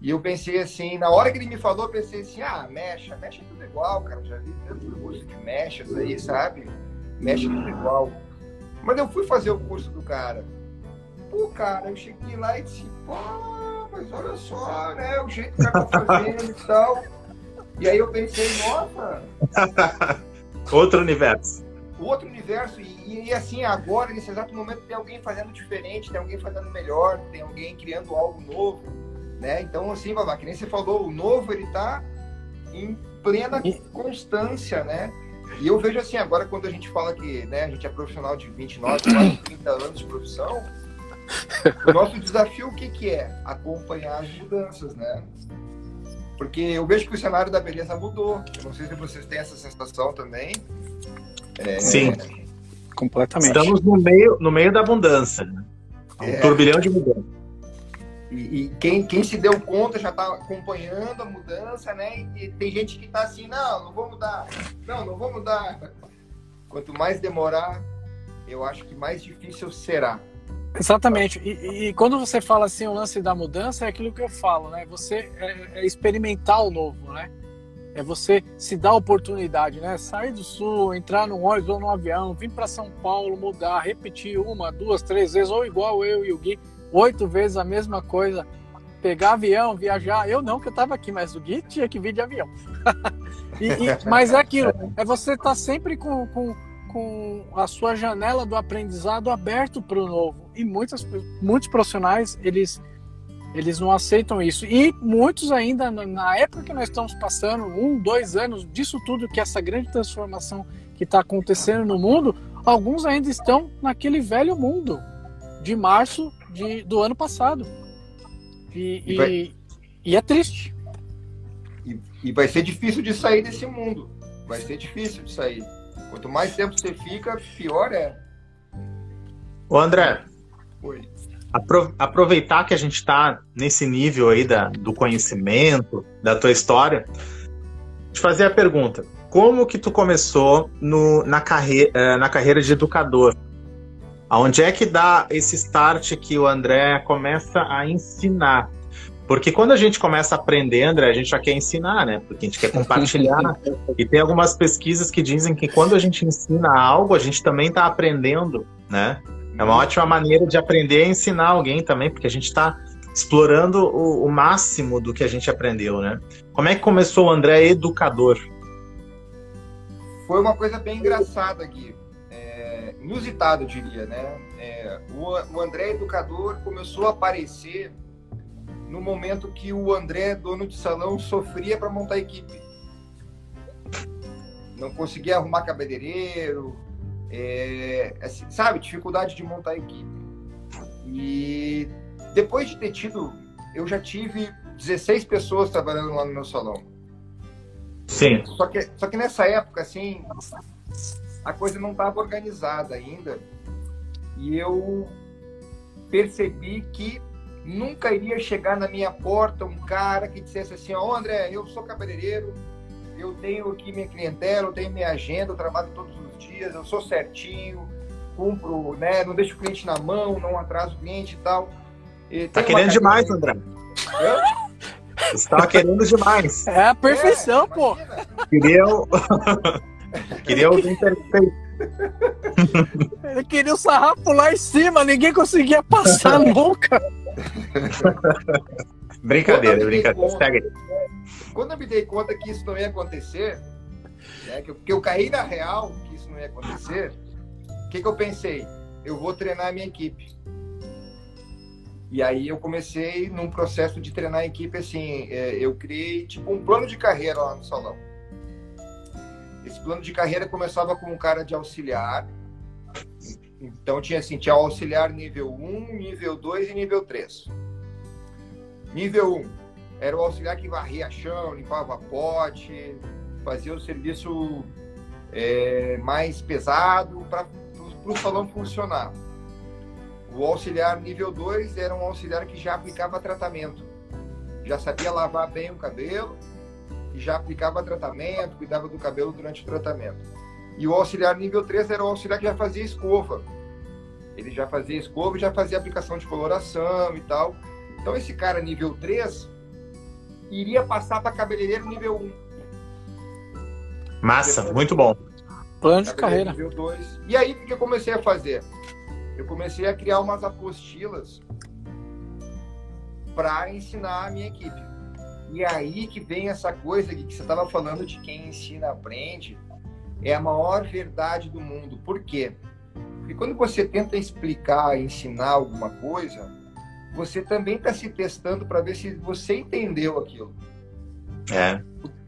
E eu pensei assim, na hora que ele me falou, eu pensei assim, ah, mecha, mecha é tudo igual, cara, já vi tanto curso de mechas aí, sabe? Mecha é tudo igual. Mas eu fui fazer o curso do cara. Pô, cara, eu cheguei lá e disse, pô, mas olha só, né? O jeito que tá fazendo e tal. E aí eu pensei, nossa. [laughs] Outro universo. outro universo. E, e, assim, agora, nesse exato momento, tem alguém fazendo diferente, tem alguém fazendo melhor, tem alguém criando algo novo, né? Então, assim, Babá, que nem você falou, o novo, ele tá em plena constância, né? E eu vejo assim, agora quando a gente fala que né, a gente é profissional de 29, quase 30 anos de profissão, o nosso desafio o que, que é? Acompanhar as mudanças, né? Porque eu vejo que o cenário da beleza mudou. Eu não sei se vocês têm essa sensação também. É... Sim, completamente. Estamos no meio, no meio da abundância. Né? Um é... turbilhão de mudança. E, e, quem, quem se deu conta já está acompanhando a mudança, né? E, tem gente que está assim, não, não vou mudar. Não, não vou mudar. Quanto mais demorar, eu acho que mais difícil será. Exatamente. E, e, quando você fala assim, o lance da mudança, é aquilo que eu falo, né? Você é, é experimentar o novo, né? É você se dar oportunidade, né? Sair do sul, entrar num ônibus ou num avião, vir para São Paulo, mudar, repetir uma, duas, três vezes, ou igual eu e o Gui, oito vezes a mesma coisa. Pegar avião, viajar. Eu não, que eu estava aqui, mas o Gui tinha que vir de avião. [laughs] e, e, mas é aquilo, é você estar tá sempre com, com com a sua janela do aprendizado aberto para o novo. E muitas, muitos profissionais, eles, eles não aceitam isso. E muitos ainda, na época que nós estamos passando, um, dois anos disso tudo, que essa grande transformação que está acontecendo no mundo, alguns ainda estão naquele velho mundo de março de, do ano passado. E, e, vai... e é triste. E, e vai ser difícil de sair desse mundo. Vai ser difícil de sair. Quanto mais tempo você fica, pior é. Ô André. Oi. Aproveitar que a gente está nesse nível aí da, do conhecimento, da tua história, te fazer a pergunta. Como que tu começou no, na, carre, eh, na carreira de educador? Aonde é que dá esse start que o André começa a ensinar? Porque quando a gente começa a aprender, André, a gente já quer ensinar, né? Porque a gente quer [laughs] compartilhar. e tem algumas pesquisas que dizem que quando a gente ensina algo, a gente também está aprendendo, né? É uma ótima maneira de aprender a ensinar alguém também, porque a gente está explorando o, o, máximo do que a gente aprendeu, né? Como é que começou o André educador? Foi uma coisa bem engraçada aqui, é, inusitado, eu diria, né? É, o, o André educador começou a aparecer no momento que o André, dono de salão, sofria para montar equipe. Não conseguia arrumar cabeleireiro, é, assim, sabe, dificuldade de montar equipe. E depois de ter tido, eu já tive 16 pessoas trabalhando lá no meu salão. Sim. Só que, só que nessa época, assim, a coisa não estava organizada ainda. E eu percebi que nunca iria chegar na minha porta um cara que dissesse assim, ó, oh, André, eu sou cabeleireiro, eu tenho aqui minha clientela, eu tenho minha agenda, eu trabalho todos os dias, eu sou certinho, cumpro, né, não deixo o cliente na mão, não atraso o cliente e tal. E tá querendo demais, André. Hã? Você tava querendo demais. É a perfeição, é, pô. Queria. [laughs] Queria alguém perfeito. Ele queria o sarrafo lá em cima, ninguém conseguia passar nunca. brincadeira, brincadeira. Conta, quando eu me dei conta que isso não ia acontecer, né, que, eu, que eu caí na real que isso não ia acontecer, o que, que eu pensei? Eu vou treinar a minha equipe. E aí eu comecei num processo de treinar a equipe assim, é, eu criei tipo um plano de carreira lá no salão. Esse plano de carreira começava com um cara de auxiliar. Então tinha assim, tinha auxiliar nível 1, nível 2 e nível 3. Nível 1 era o auxiliar que varria chão, limpava pote, fazia o serviço é, mais pesado para o salão funcionar. O auxiliar nível 2 era um auxiliar que já aplicava tratamento. Já sabia lavar bem o cabelo, e já aplicava tratamento, cuidava do cabelo durante o tratamento. E o auxiliar nível 3 era o auxiliar que já fazia escova. Ele já fazia escova e já fazia aplicação de coloração e tal. Então esse cara nível 3 iria passar para cabeleireiro nível 1. Massa, Depois, muito bom. Plano de carreira. Nível 2. E aí o que eu comecei a fazer? Eu comecei a criar umas apostilas para ensinar a minha equipe. E aí que vem essa coisa que você estava falando de quem ensina aprende. é a maior verdade do mundo. Por quê? Porque quando você tenta explicar, ensinar alguma coisa, você também está se testando para ver se você entendeu aquilo. É.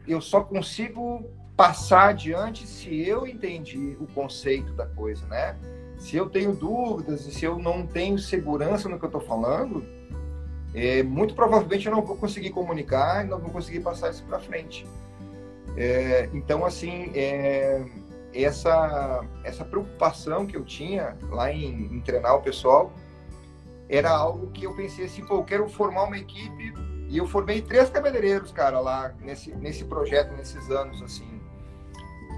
Eu só consigo passar adiante se eu entendi o conceito da coisa, né? Se eu tenho dúvidas e se eu não tenho segurança no que eu estou falando, é, muito provavelmente eu não vou conseguir comunicar e não vou conseguir passar isso para frente. É, então, assim, é, essa, essa preocupação que eu tinha lá em, em, treinar o pessoal era algo que eu pensei assim, pô, eu quero formar uma equipe e eu formei três cabeleireiros, cara, lá nesse, nesse projeto, nesses anos, assim.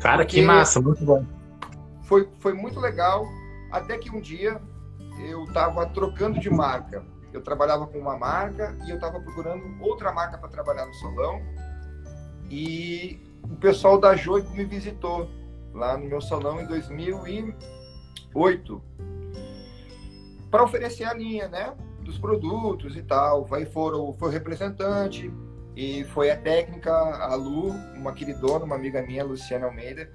Cara, que massa, muito bom. Foi, foi muito legal, até que um dia eu tava trocando de marca. Eu trabalhava com uma marca e eu estava procurando outra marca para trabalhar no salão. E o pessoal da Joico me visitou lá no meu salão em 2008 para oferecer a linha, né, dos produtos e tal. Aí foram, foi o representante e foi a técnica, a Lu, uma queridona, uma amiga minha, Luciana Almeida,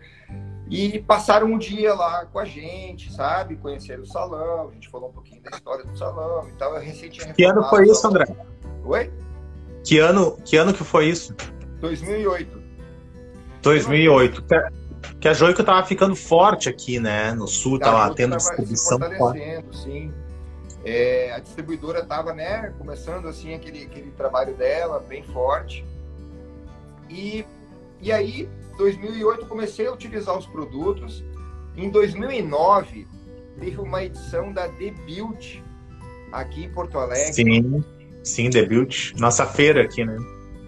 e passaram um dia lá com a gente, sabe? Conheceram o salão, a gente falou um pouquinho da história do salão e tal. Eu recente Que ano foi isso, André? Oi? Que ano, que ano que foi isso? 2008. 2008. Que a Joico tava ficando forte aqui, né? No sul, tava, tava tendo distribuição forte. sim. É, a distribuidora estava, né, começando assim aquele, aquele trabalho dela bem forte. E, e aí 2008 comecei a utilizar os produtos. Em 2009 teve uma edição da Debut aqui em Porto Alegre. Sim, sim, Debut. Nossa feira aqui, né?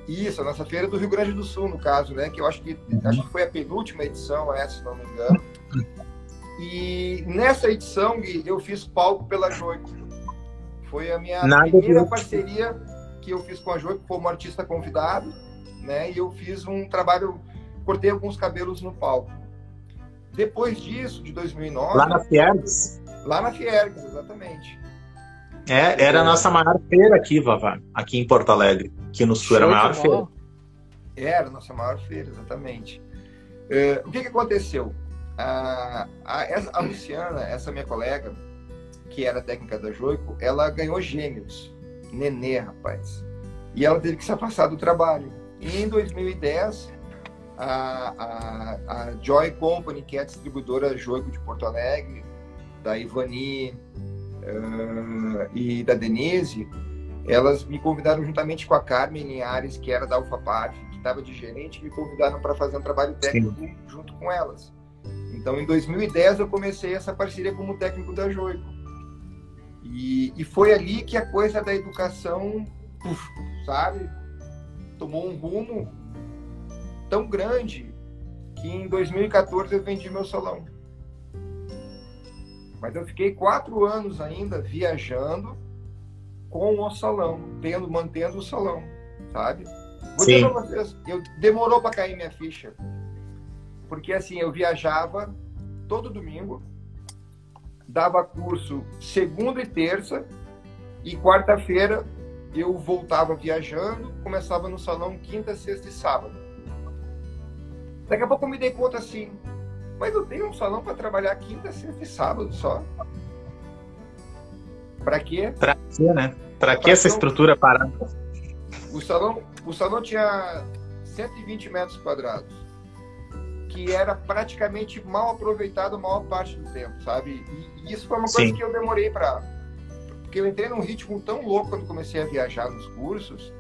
Isso, a nossa feira do Rio Grande do Sul, no caso, né? Que eu acho que uhum. acho que foi a penúltima edição, essa, se não me engano. E nessa edição, Gui, eu fiz palco pela Joico. Foi a minha Nada primeira parceria que eu fiz com a Joico como artista convidado, né? E eu fiz um trabalho cortei alguns cabelos no palco. Depois disso, de 2009... Lá na Fiergs? Lá na Fiergs, exatamente. É, era a nossa maior feira aqui, Vavá, aqui em Porto Alegre. Aqui no Sul era a maior feira. Era a nossa maior feira, exatamente. Uh, o que, que aconteceu? A, a, a, Luciana, essa minha colega, que era técnica da Joico, ela ganhou gêmeos. Nenê, rapaz. E ela teve que se afastar do trabalho. E em 2010, a, a, a Joy Company, que é a distribuidora Jogo de Porto Alegre, da Ivani uh, e da Denise, elas me convidaram juntamente com a Carmen Linhares, que era da Alfapar, que estava de gerente, me convidaram para fazer um trabalho técnico Sim. junto com elas. Então, em 2010, eu comecei essa parceria como técnico da Joico. E, e foi ali que a coisa da educação, uf, sabe, tomou um rumo tão grande que em 2014 eu vendi meu salão. Mas eu fiquei quatro anos ainda viajando com o salão, tendo, mantendo o salão, sabe? Vou Sim. dizer pra vocês, eu, demorou para cair minha ficha. Porque assim, eu viajava todo domingo, dava curso segunda e terça, e quarta-feira eu voltava viajando, começava no salão quinta, sexta e sábado. Daqui a pouco eu me dei conta assim, mas eu tenho um salão para trabalhar quinta, sexta e sábado só. Para quê? Para quê, né? Para que essa estrutura parada? O salão, o salão tinha 120 metros quadrados, que era praticamente mal aproveitado a maior parte do tempo, sabe? E, e isso foi uma coisa Sim. que eu demorei para. Porque eu entrei num ritmo tão louco quando comecei a viajar nos cursos,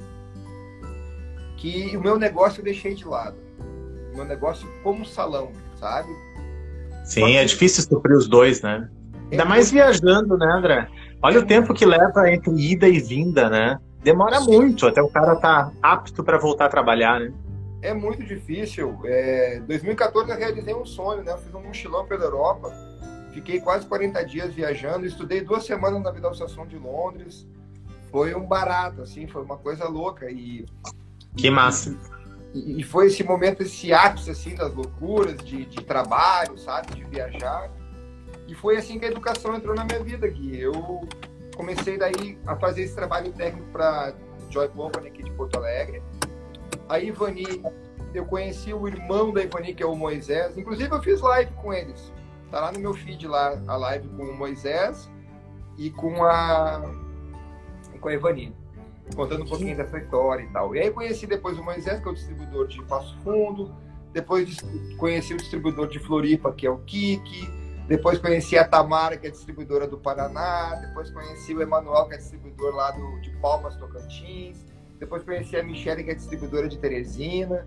que o meu negócio eu deixei de lado meu negócio como salão, sabe? Sim, é difícil suprir os dois, né? Ainda é mais viajando, né, André? Olha é o tempo que leva entre ida e vinda, né? Demora Sim. muito até o cara tá apto para voltar a trabalhar, né? É muito difícil. É... 2014 eu realizei um sonho, né? Eu fiz um mochilão pela Europa, fiquei quase 40 dias viajando, estudei duas semanas na Vidal Sassoon de Londres. Foi um barato, assim, foi uma coisa louca e que massa. E, foi esse momento, esse ápice, assim, das loucuras, de, de trabalho, sabe? De viajar. E foi assim que a educação entrou na minha vida, Gui. Eu comecei daí a fazer esse trabalho técnico para Joy Company aqui de Porto Alegre. A Ivani eu conheci o irmão da Ivani, que é o Moisés. Inclusive, eu fiz live com eles. Tá lá no meu feed lá, a live com o Moisés e com a, com a Ivani. Contando um pouquinho dessa história e tal. E aí conheci depois o Moisés, que é o distribuidor de Passo Fundo. Depois conheci o distribuidor de Floripa, que é o Kiki. Depois conheci a Tamara, que é distribuidora do Paraná. Depois conheci o Emanuel, que é distribuidor lá do, de Palmas, Tocantins. Depois conheci a Michelle, que é distribuidora de Teresina.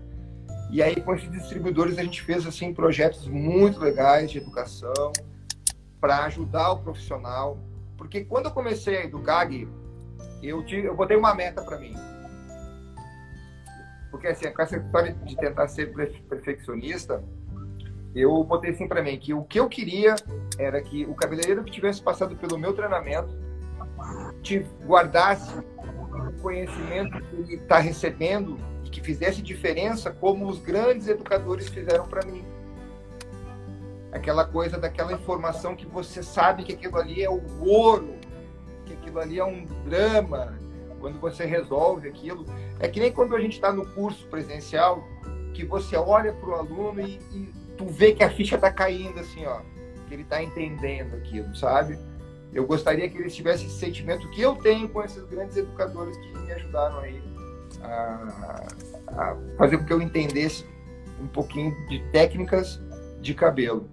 E aí, com esses distribuidores, a gente fez assim projetos muito legais de educação para ajudar o profissional. Porque quando eu comecei a educar, Gui, eu, tive, eu botei uma meta para mim. Porque assim, com essa história de tentar ser perfeccionista, eu botei assim para mim que o que eu queria era que o cabeleireiro que tivesse passado pelo meu treinamento te guardasse o conhecimento que ele está recebendo e que fizesse diferença como os grandes educadores fizeram para mim. Aquela coisa daquela informação que você sabe que aquilo ali é o ouro, aquilo ali é um drama, quando você resolve aquilo. É que nem quando a gente está no curso presencial, que você olha para o aluno e, e tu vê que a ficha está caindo assim, ó, que ele está entendendo aquilo, sabe? Eu gostaria que eles tivessem esse sentimento que eu tenho com esses grandes educadores que me ajudaram aí a, a fazer com que eu entendesse um pouquinho de técnicas de cabelo.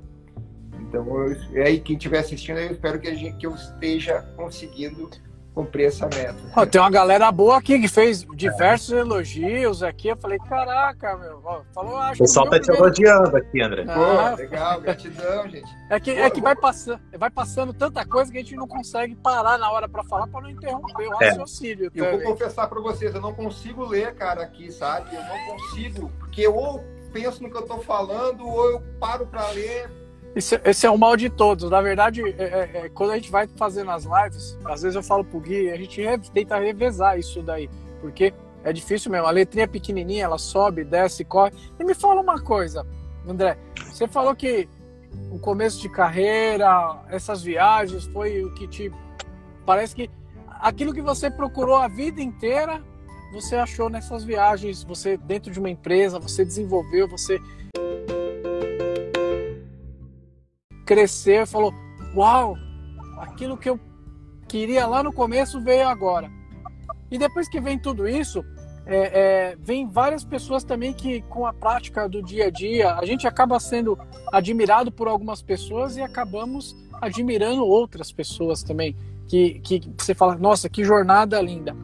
Então, eu, aí quem estiver assistindo, eu espero que, a gente, que eu esteja conseguindo cumprir essa meta. Oh, tem uma galera boa aqui que fez diversos é. elogios aqui. Eu falei, caraca, meu. Falou, acho o pessoal tá te elogiando aqui, André. Ah, Pô, legal, gratidão, gente. [laughs] É que, é que vai, passando, vai passando tanta coisa que a gente não consegue parar na hora para falar para não interromper o é. raciocínio. É. Eu vou confessar para vocês, eu não consigo ler, cara, aqui, sabe? Eu não consigo, porque ou penso no que eu tô falando, ou eu paro para ler esse, esse, é o mal de todos. Na verdade, é, é, é, quando a gente vai fazendo as lives, às vezes eu falo pro Gui, a gente tenta revezar isso daí, porque é difícil mesmo. A letrinha pequenininha, ela sobe, desce, corre. E me fala uma coisa, André. Você falou que o começo de carreira, essas viagens, foi o que te. Parece que aquilo que você procurou a vida inteira, você achou nessas viagens. Você, dentro de uma empresa, você desenvolveu, você cresceu e falou: Uau, aquilo que eu queria lá no começo veio agora. E depois que vem tudo isso, é, é, vem várias pessoas também que, com a prática do dia a dia, a gente acaba sendo admirado por algumas pessoas e acabamos admirando outras pessoas também. Que, que você fala, nossa, que jornada linda.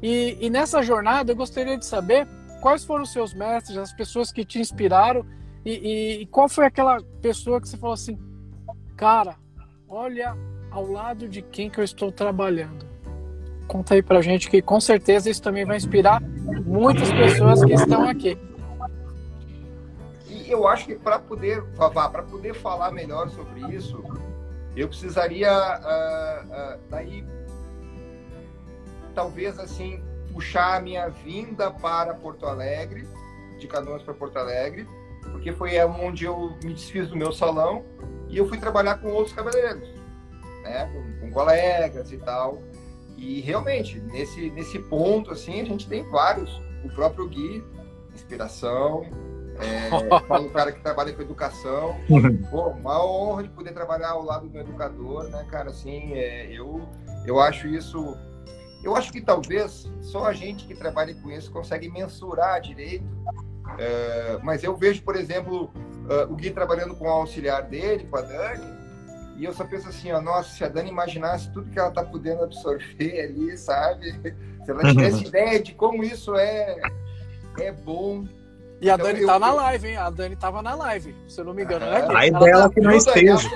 E, e nessa jornada eu gostaria de saber quais foram os seus mestres, as pessoas que te inspiraram e, e, e qual foi aquela pessoa que você falou assim: Cara, olha ao lado de quem que eu estou trabalhando. Conta aí pra gente que com certeza isso também vai inspirar muitas pessoas que estão aqui. E eu acho que para poder, para poder falar melhor sobre isso, eu precisaria uh, uh, daí talvez assim puxar a minha vinda para Porto Alegre, de Canoas para Porto Alegre, porque foi onde eu me desfiz do meu salão e eu fui trabalhar com outros cabeleireiros, né? Com, com, colegas e tal. E realmente, nesse, nesse ponto, assim, a gente tem vários. O próprio Gui, inspiração. É, o [laughs] cara que trabalha com educação. Pô, uma honra de poder trabalhar ao lado do educador, né, cara? Assim, é, eu, eu acho isso. Eu acho que talvez só a gente que trabalha com isso consegue mensurar direito. É, mas eu vejo, por exemplo, uh, o Gui trabalhando com o auxiliar dele, com a Dani, e eu só penso assim, ó, nossa, se a Dani imaginasse tudo que ela tá podendo absorver [laughs] ali, sabe? Se ela tivesse [laughs] ideia de como isso é, é bom. E a então, Dani tá eu, na live, hein? A Dani tava na live, se eu não me engano, né? Aí dela tá... que não esteja.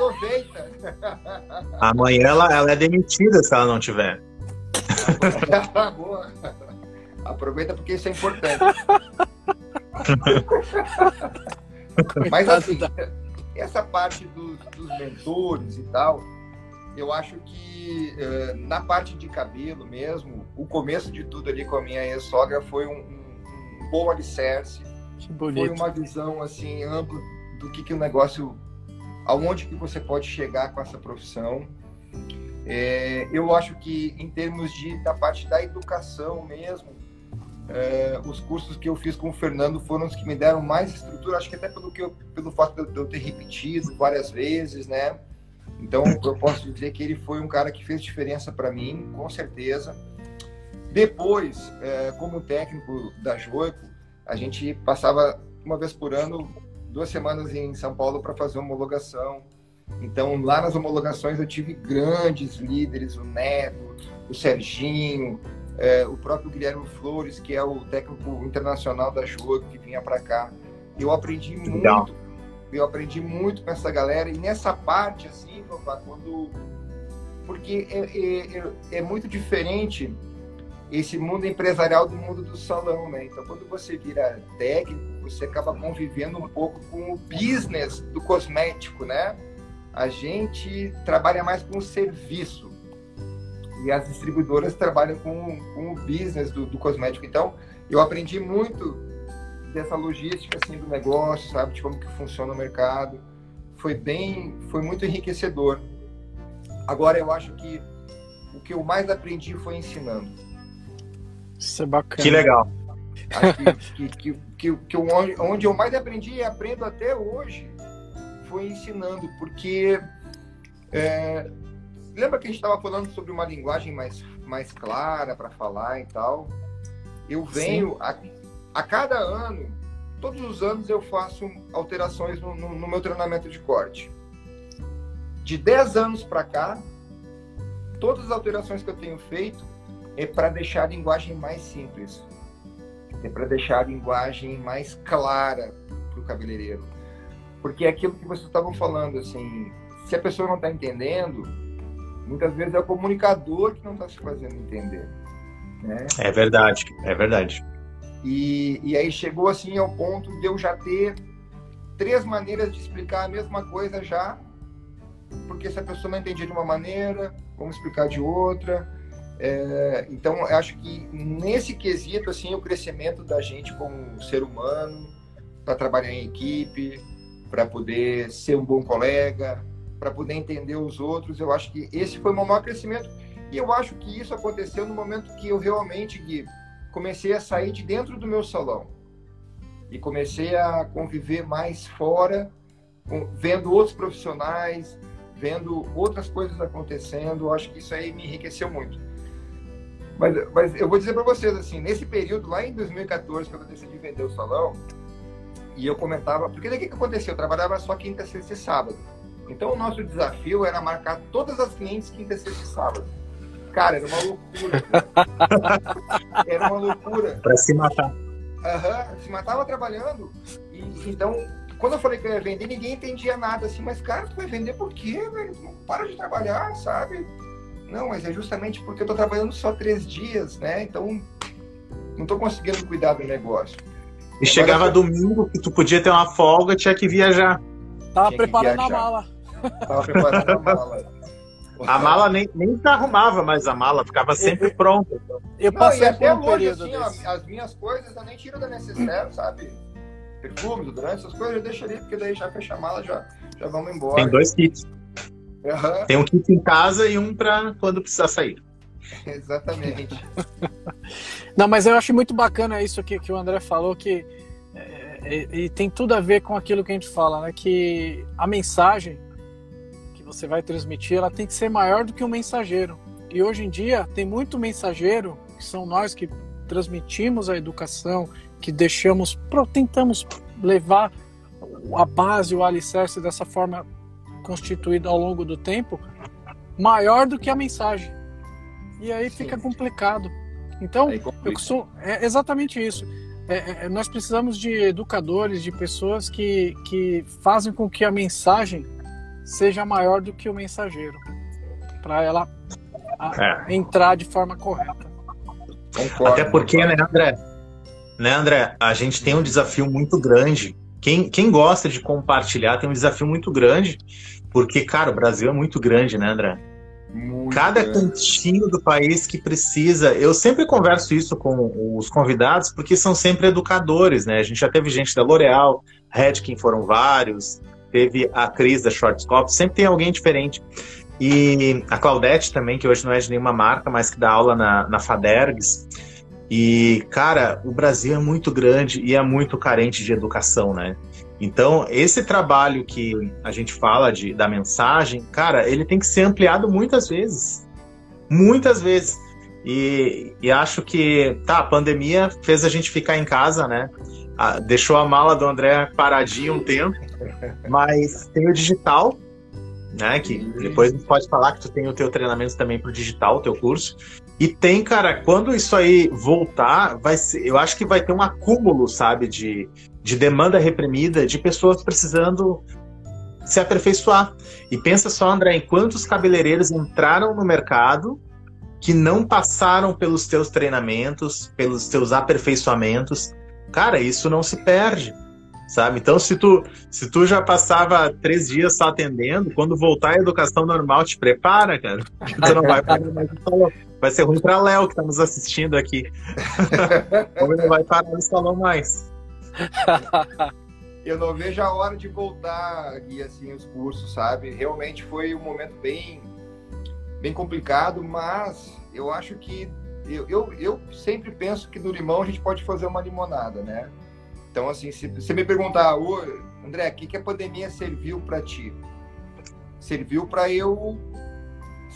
Amanhã ela, ela é demitida se ela não tiver. [laughs] Boa. Aproveita porque isso é importante. [laughs] Mas assim, essa parte dos, dos, mentores e tal, eu acho que uh, na parte de cabelo mesmo, o começo de tudo ali com a minha ex-sogra foi um, um, um, bom alicerce. Que bonito. Foi uma visão assim ampla do que, que o negócio, aonde que você pode chegar com essa profissão. É, eu acho que em termos de da parte da educação mesmo, É, os cursos que eu fiz com o Fernando foram os que me deram mais estrutura, acho que até pelo, que eu, pelo fato de eu ter repetido várias vezes, né? Então, [laughs] eu posso dizer que ele foi um cara que fez diferença para mim, com certeza. Depois, é, como técnico da Joico, a gente passava uma vez por ano, duas semanas em São Paulo para fazer homologação. Então, lá nas homologações eu tive grandes líderes, o Neto, o Serginho, é, o próprio Guilherme Flores, que é o técnico internacional da Jogo, que vinha para cá. Eu aprendi Legal. muito, eu aprendi muito com essa galera e nessa parte assim, quando porque é, é, é, é, muito diferente esse mundo empresarial do mundo do salão, né? Então, quando você vira técnico, você acaba convivendo um pouco com o business do cosmético, né? A gente trabalha mais com o serviço e as distribuidoras trabalham com, com o business do, do, cosmético. Então, eu aprendi muito dessa logística assim do negócio, sabe, de como que funciona o mercado. Foi bem, foi muito enriquecedor. Agora, eu acho que o que eu mais aprendi foi ensinando. Isso é bacana. Que legal. Que, que, que, que, onde, onde eu mais aprendi e aprendo até hoje foi ensinando, porque é, lembra que a gente estava falando sobre uma linguagem mais, mais clara para falar e tal? Eu venho a, a, cada ano, todos os anos eu faço alterações no, no, no meu treinamento de corte. De 10 anos para cá, todas as alterações que eu tenho feito é para deixar a linguagem mais simples. É para deixar a linguagem mais clara para o cabeleireiro. Porque é aquilo que vocês estavam falando, assim, se a pessoa não está entendendo, Muitas vezes é o comunicador que não está se fazendo entender. Né? É verdade, é verdade. E, e aí chegou assim ao ponto de eu já ter três maneiras de explicar a mesma coisa já, porque se a pessoa não entendia de uma maneira, vamos explicar de outra. É, então, acho que nesse quesito, assim, o crescimento da gente como ser humano, para trabalhar em equipe, para poder ser um bom colega, para poder entender os outros. Eu acho que esse foi o meu maior crescimento. E eu acho que isso aconteceu no momento que eu realmente, Gui, comecei a sair de dentro do meu salão. E comecei a conviver mais fora, vendo outros profissionais, vendo outras coisas acontecendo. Eu acho que isso aí me enriqueceu muito. Mas, mas eu vou dizer para vocês, assim, nesse período, lá em 2014, quando eu decidi vender o salão, e eu comentava, porque daí o que aconteceu? Eu trabalhava só quinta, sexta e sábado. Então o nosso desafio era marcar todas as clientes quinta, sexta e sábado. Cara, era uma loucura. [laughs] era uma loucura. Para se matar. Uhum, se matava trabalhando. E, então, quando eu falei que eu ia vender, ninguém entendia nada assim. Mas, cara, tu vai vender por quê, velho? Não para de trabalhar, sabe? Não, mas é justamente porque eu tô trabalhando só três dias, né? Então, não tô conseguindo cuidar do negócio. E Agora, chegava eu... domingo que tu podia ter uma folga, tinha que viajar. Tava preparando a mala. Tava preparando a mala. A mala nem, nem se arrumava mais a mala, ficava sempre pronta. Eu passei não, até um hoje, assim, ó, as minhas coisas eu nem tiro da necessária, sabe? Perfumes, durante essas coisas eu deixo ali, porque daí já fecha a mala, já, já vamos embora. Tem dois kits. Uhum. Tem um kit em casa e um para quando precisar sair. [laughs] Exatamente. [laughs] não, mas eu acho muito bacana isso que, que o André falou, que é, e, e tem tudo a ver com aquilo que a gente fala, né? Que a mensagem você vai transmitir, ela tem que ser maior do que um mensageiro. E hoje em dia tem muito mensageiro, que são nós que transmitimos a educação, que deixamos, tentamos levar a base, o alicerce dessa forma constituída ao longo do tempo, maior do que a mensagem. E aí fica complicado. Então, eu sou, é exatamente isso. É, é, nós precisamos de educadores, de pessoas que, que fazem com que a mensagem seja maior do que o mensageiro, para ela a, é. entrar de forma correta. Concordo, Até porque, né, André? Né, André? A gente tem um desafio muito grande. Quem, quem gosta de compartilhar tem um desafio muito grande, porque, cara, o Brasil é muito grande, né, André? Muito Cada grande. cantinho do país que precisa. Eu sempre converso isso com os convidados, porque são sempre educadores, né? A gente já teve gente da L'Oréal, Redken foram vários, teve a Cris da Shortscope, sempre tem alguém diferente. E a Claudete também, que hoje não é de nenhuma marca, mas que dá aula na, na Fadergs. E, cara, o Brasil é muito grande e é muito carente de educação, né? Então, esse trabalho que a gente fala de, da mensagem, cara, ele tem que ser ampliado muitas vezes. Muitas vezes. E, e acho que, tá, a pandemia fez a gente ficar em casa, né? Ah, deixou a mala do André paradinha um tempo, mas tem o digital, né? Que depois a gente pode falar que tu tem o teu treinamento também pro digital, o teu curso. E tem, cara, quando isso aí voltar, vai ser, eu acho que vai ter um acúmulo, sabe, de, de demanda reprimida, de pessoas precisando se aperfeiçoar. E pensa só, André, em quantos cabeleireiros entraram no mercado que não passaram pelos teus treinamentos, pelos teus aperfeiçoamentos. Cara, isso não se perde sabe? Então, se tu, se tu já passava três dias só atendendo, quando voltar à educação normal, te prepara, cara. Tu não vai parar mais no salão. Vai ser ruim para Léo, que está nos assistindo aqui. [laughs] Ele não vai parar no salão mais. [laughs] Eu não vejo a hora de voltar aqui, assim, os cursos, sabe? Realmente foi um momento bem, bem complicado, mas eu acho que eu, eu, eu sempre penso que do limão a gente pode fazer uma limonada, né? Então, assim, se você me perguntar, André, o que, que a pandemia serviu para ti? Serviu para eu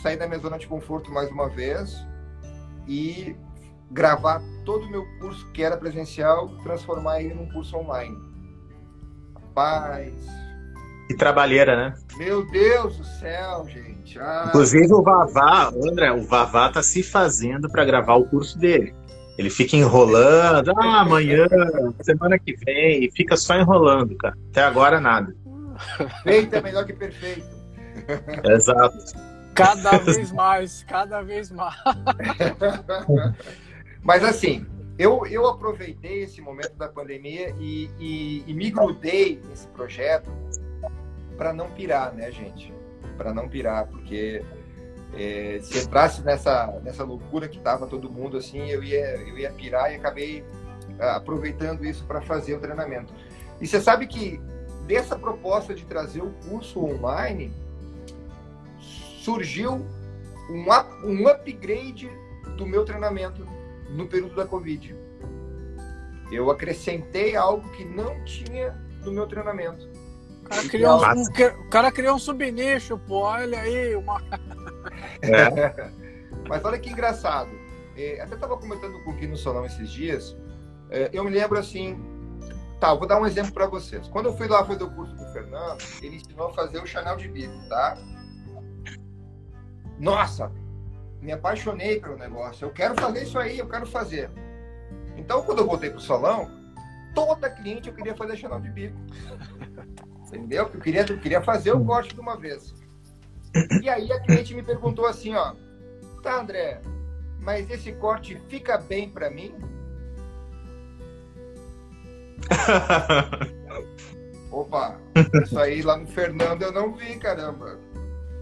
sair da minha zona de conforto mais uma vez e gravar todo o meu curso que era presencial, transformar ele num curso online. Rapaz. Que trabalheira, né? Meu Deus do céu, gente. Ah, Inclusive o Vavá, André, o Vavá tá se fazendo para gravar o curso dele. Ele fica enrolando, ah, amanhã, semana que vem, e fica só enrolando, cara. Até agora nada. Feito é melhor que perfeito. [laughs] Exato. Cada vez mais, cada vez mais. [laughs] Mas assim, eu, eu aproveitei esse momento da pandemia e, e, e me grudei nesse projeto para não pirar, né, gente? Para não pirar, porque é, se entrasse nessa, nessa loucura que tava todo mundo assim, eu ia, eu ia pirar e acabei ah, aproveitando isso para fazer o treinamento. E você sabe que dessa proposta de trazer o curso online surgiu um, up, um upgrade do meu treinamento no período da Covid. Eu acrescentei algo que não tinha no meu treinamento. O cara criou, um, um, o cara criou um subnicho, pô, olha aí, uma. É. [laughs] Mas olha que engraçado. É, até estava comentando com o Gui no salão esses dias. É, eu me lembro assim. Tá, vou dar um exemplo para vocês. Quando eu fui lá fazer o curso com o Fernando, ele ensinou a fazer o Chanel de bico, tá? Nossa, me apaixonei pelo negócio. Eu quero fazer isso aí, eu quero fazer. Então, quando eu voltei pro salão, toda cliente eu queria fazer Chanel de bico. Entendeu? Eu queria, eu queria fazer o corte de uma vez. E aí a cliente me perguntou assim, ó, tá André, mas esse corte fica bem para mim? [laughs] Opa, isso aí lá no Fernando eu não vi, caramba.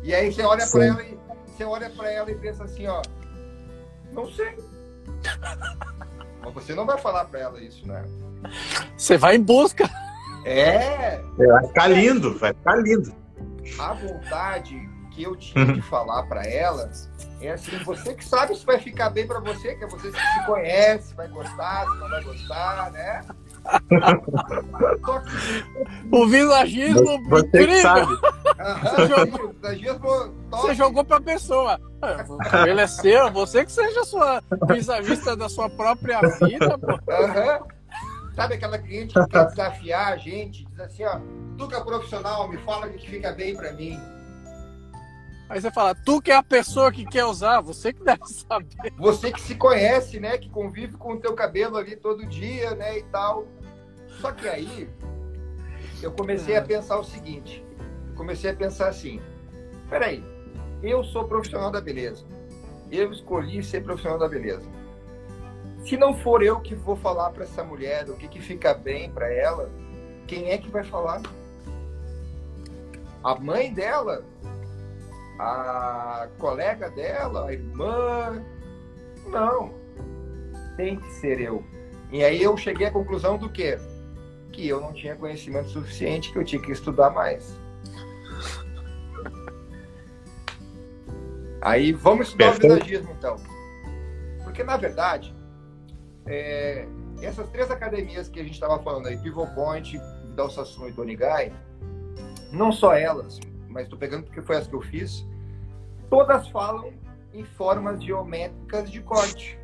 E aí você olha para ela e você olha para ela e pensa assim, ó, não sei. [laughs] Mas você não vai falar para ela isso, né? Você vai em busca. É. Vai ficar lindo, vai ficar lindo. A vontade que eu tinha de [laughs] falar para ela é assim, você que sabe se vai ficar bem para você, que é você que se conhece, vai gostar, se não vai gostar, né? [laughs] o visagismo você incrível. sabe. Você jogou, você jogou pra pessoa. Ele é seu, você que seja a sua visagista da sua própria vida, pô. Uhum. Sabe aquela cliente que [laughs] quer desafiar a gente, diz assim, ó, tu que é profissional, me fala o que fica bem para mim. Aí você fala, tu que é a pessoa que quer usar, você que [laughs] deve saber. Você que se conhece, né? Que convive com o teu cabelo ali todo dia, né? E tal. Só que aí eu comecei a pensar o seguinte. comecei a pensar assim, peraí, eu sou profissional da beleza. Eu escolhi ser profissional da beleza. Se não for eu que vou falar para essa mulher o que, que fica bem para ela, quem é que vai falar? A mãe dela a colega dela, a irmã. Não. Tem que ser eu. E aí eu cheguei à conclusão do quê? Que eu não tinha conhecimento suficiente, que eu tinha que estudar mais. Aí vamos estudar Perfeito. o visagismo, então. Porque, na verdade, é, essas três academias que a gente estava falando aí, Pivot Point, Vidal Sassoon e Tony Guy, não só elas, mas estou pegando porque foi as que eu fiz, todas falam em formas geométricas de corte.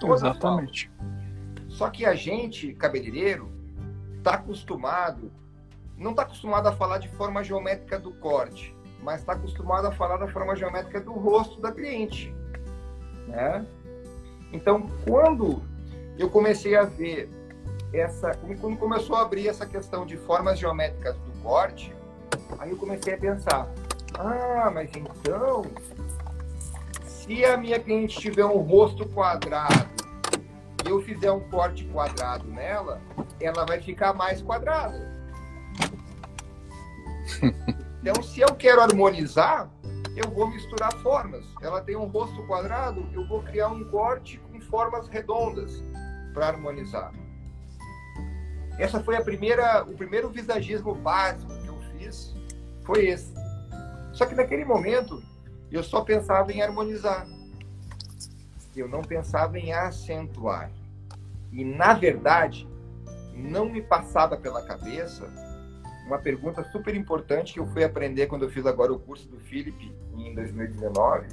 Todas Exatamente. Falam. Só que a gente, cabeleireiro, está acostumado, não está acostumado a falar de forma geométrica do corte, mas está acostumado a falar da forma geométrica do rosto da cliente. Né? Então, quando eu comecei a ver essa, quando começou a abrir essa questão de formas geométricas do corte, aí eu comecei a pensar, ah, mas então, se a minha cliente tiver um rosto quadrado e eu fizer um corte quadrado nela, ela vai ficar mais quadrada. [laughs] Então, se eu quero harmonizar, eu vou misturar formas. Ela tem um rosto quadrado, eu vou criar um corte com formas redondas para harmonizar. Essa foi a primeira, o primeiro visagismo básico que eu fiz, foi esse. Só que naquele momento eu só pensava em harmonizar. Eu não pensava em acentuar. E na verdade, não me passava pela cabeça uma pergunta super importante que eu fui aprender quando eu fiz agora o curso do Felipe em 2019,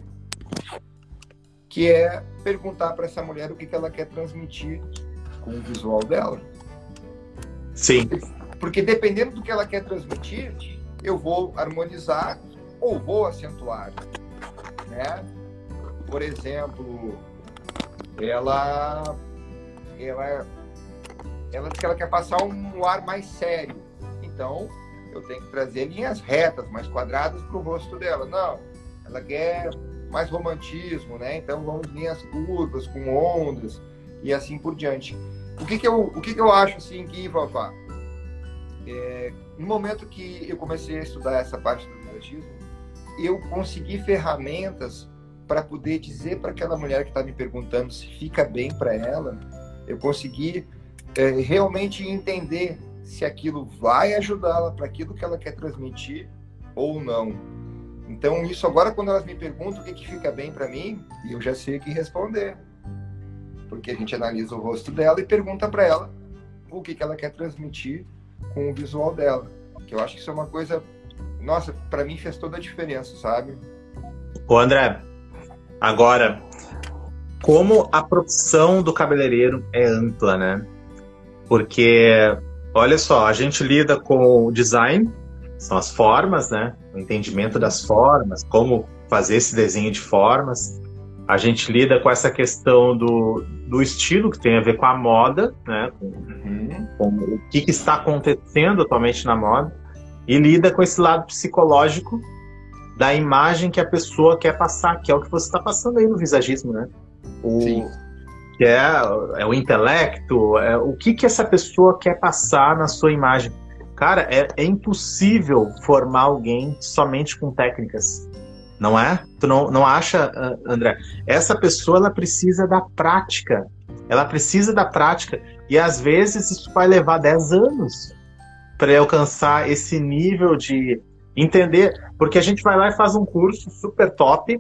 que é perguntar para essa mulher o que, que ela quer transmitir com o visual dela. Sim. Porque dependendo do que ela quer transmitir, eu vou harmonizar ou vou acentuar, né? Por exemplo, ela ela ela diz que ela quer passar um ar mais sério. Então, eu tenho que trazer linhas retas, mais quadradas para o rosto dela. Não, ela quer mais romantismo, né? Então, vamos linhas curvas, com ondas e assim por diante. O que, que, eu, o que, que eu acho assim que, Vavá? É, no momento que eu comecei a estudar essa parte do visagismo, eu consegui ferramentas para poder dizer para aquela mulher que está me perguntando se fica bem para ela, eu consegui é, realmente entender se aquilo vai ajudá-la para aquilo que ela quer transmitir ou não. Então, isso agora, quando elas me perguntam o que, que fica bem para mim, eu já sei o que responder. Porque a gente analisa o rosto dela e pergunta para ela o que, que ela quer transmitir com o visual dela. Que eu acho que isso é uma coisa, nossa, para mim fez toda a diferença, sabe? Ô André, agora, como a profissão do cabeleireiro é ampla, né? Porque, olha só, a gente lida com o design, são as formas, né? O entendimento das formas, como fazer esse desenho de formas. A gente lida com essa questão do, do estilo, que tem a ver com a moda, né? Com, com o que, que está acontecendo atualmente na moda. E lida com esse lado psicológico da imagem que a pessoa quer passar, que é o que você está passando aí no visagismo, né? O, Sim que é, é o intelecto, é, o que, que essa pessoa quer passar na sua imagem. Cara, é, é impossível formar alguém somente com técnicas. Não é? Tu não, não acha, André? Essa pessoa ela precisa da prática. Ela precisa da prática. E às vezes isso vai levar 10 anos para alcançar esse nível de entender. Porque a gente vai lá e faz um curso super top,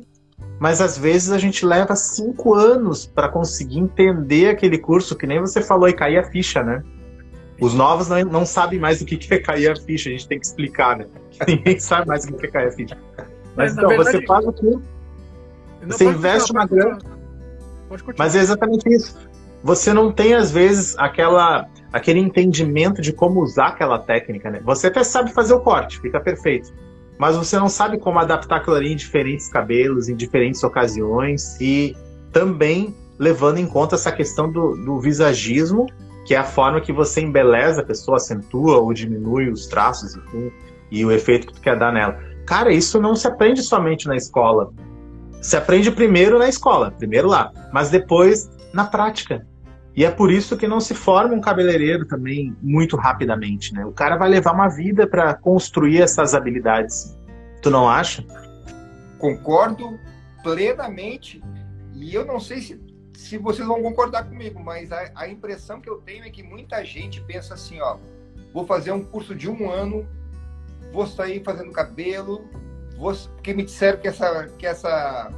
mas às vezes a gente leva cinco anos para conseguir entender aquele curso, que nem você falou, e cair a ficha, né? Os novos não, não sabem mais o que é cair a ficha, a gente tem que explicar, né? [laughs] Ninguém sabe mais o que é cair a ficha. Mas, então, verdade, você faz o curso, você investe uma grana. Mas é exatamente isso. Você não tem, às vezes, aquela, aquele entendimento de como usar aquela técnica, né? Você até sabe fazer o corte, fica perfeito mas você não sabe como adaptar aquilo ali em diferentes cabelos, em diferentes ocasiões e também levando em conta essa questão do, do visagismo, que é a forma que você embeleza a pessoa, acentua ou diminui os traços enfim, e o efeito que tu quer dar nela. Cara, isso não se aprende somente na escola. Se aprende primeiro na escola, primeiro lá, mas depois na prática. E é por isso que não se forma um cabeleireiro também muito rapidamente, né? O cara vai levar uma vida para construir essas habilidades. Tu não acha? Concordo plenamente. E eu não sei se, se vocês vão concordar comigo, mas a, a impressão que eu tenho é que muita gente pensa assim, ó, vou fazer um curso de um ano, vou sair fazendo cabelo, vou, porque me disseram que essa, que essa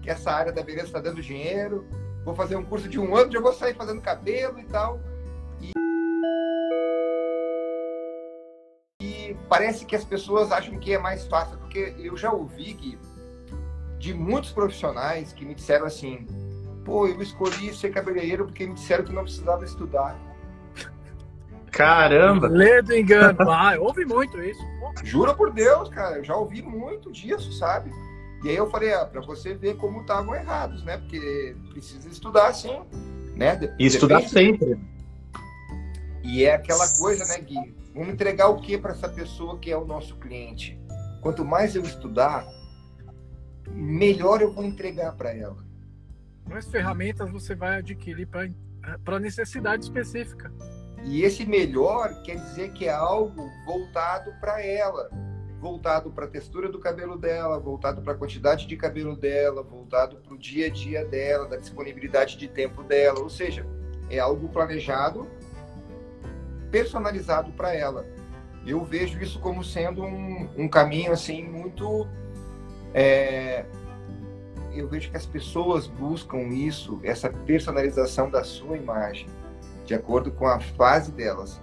que essa área da beleza está dando dinheiro, vou fazer um curso de um ano, já vou sair fazendo cabelo e tal. E, e parece que as pessoas acham que é mais fácil, porque eu já ouvi, Gui, de muitos profissionais que me disseram assim, pô, eu escolhi ser cabeleireiro porque me disseram que não precisava estudar. Caramba! Lê do engano. Ah, ouvi muito isso. Juro por Deus, cara, eu já ouvi muito disso, sabe? E aí eu falei, ah, para você ver como estavam errados, né? Porque precisa estudar sim, né? E estudar sempre. E é aquela coisa, né, Gui? Vamos entregar o que para essa pessoa que é o nosso cliente? Quanto mais eu estudar, melhor eu vou entregar para ela. Mais ferramentas você vai adquirir para necessidade específica. E esse melhor quer dizer que é algo voltado para ela, voltado para a textura do cabelo dela, voltado para a quantidade de cabelo dela, voltado para o dia a dia dela, da disponibilidade de tempo dela. Ou seja, é algo planejado, personalizado para ela. Eu vejo isso como sendo um, um caminho assim muito. É... eu vejo que as pessoas buscam isso, essa personalização da sua imagem de acordo com a fase delas.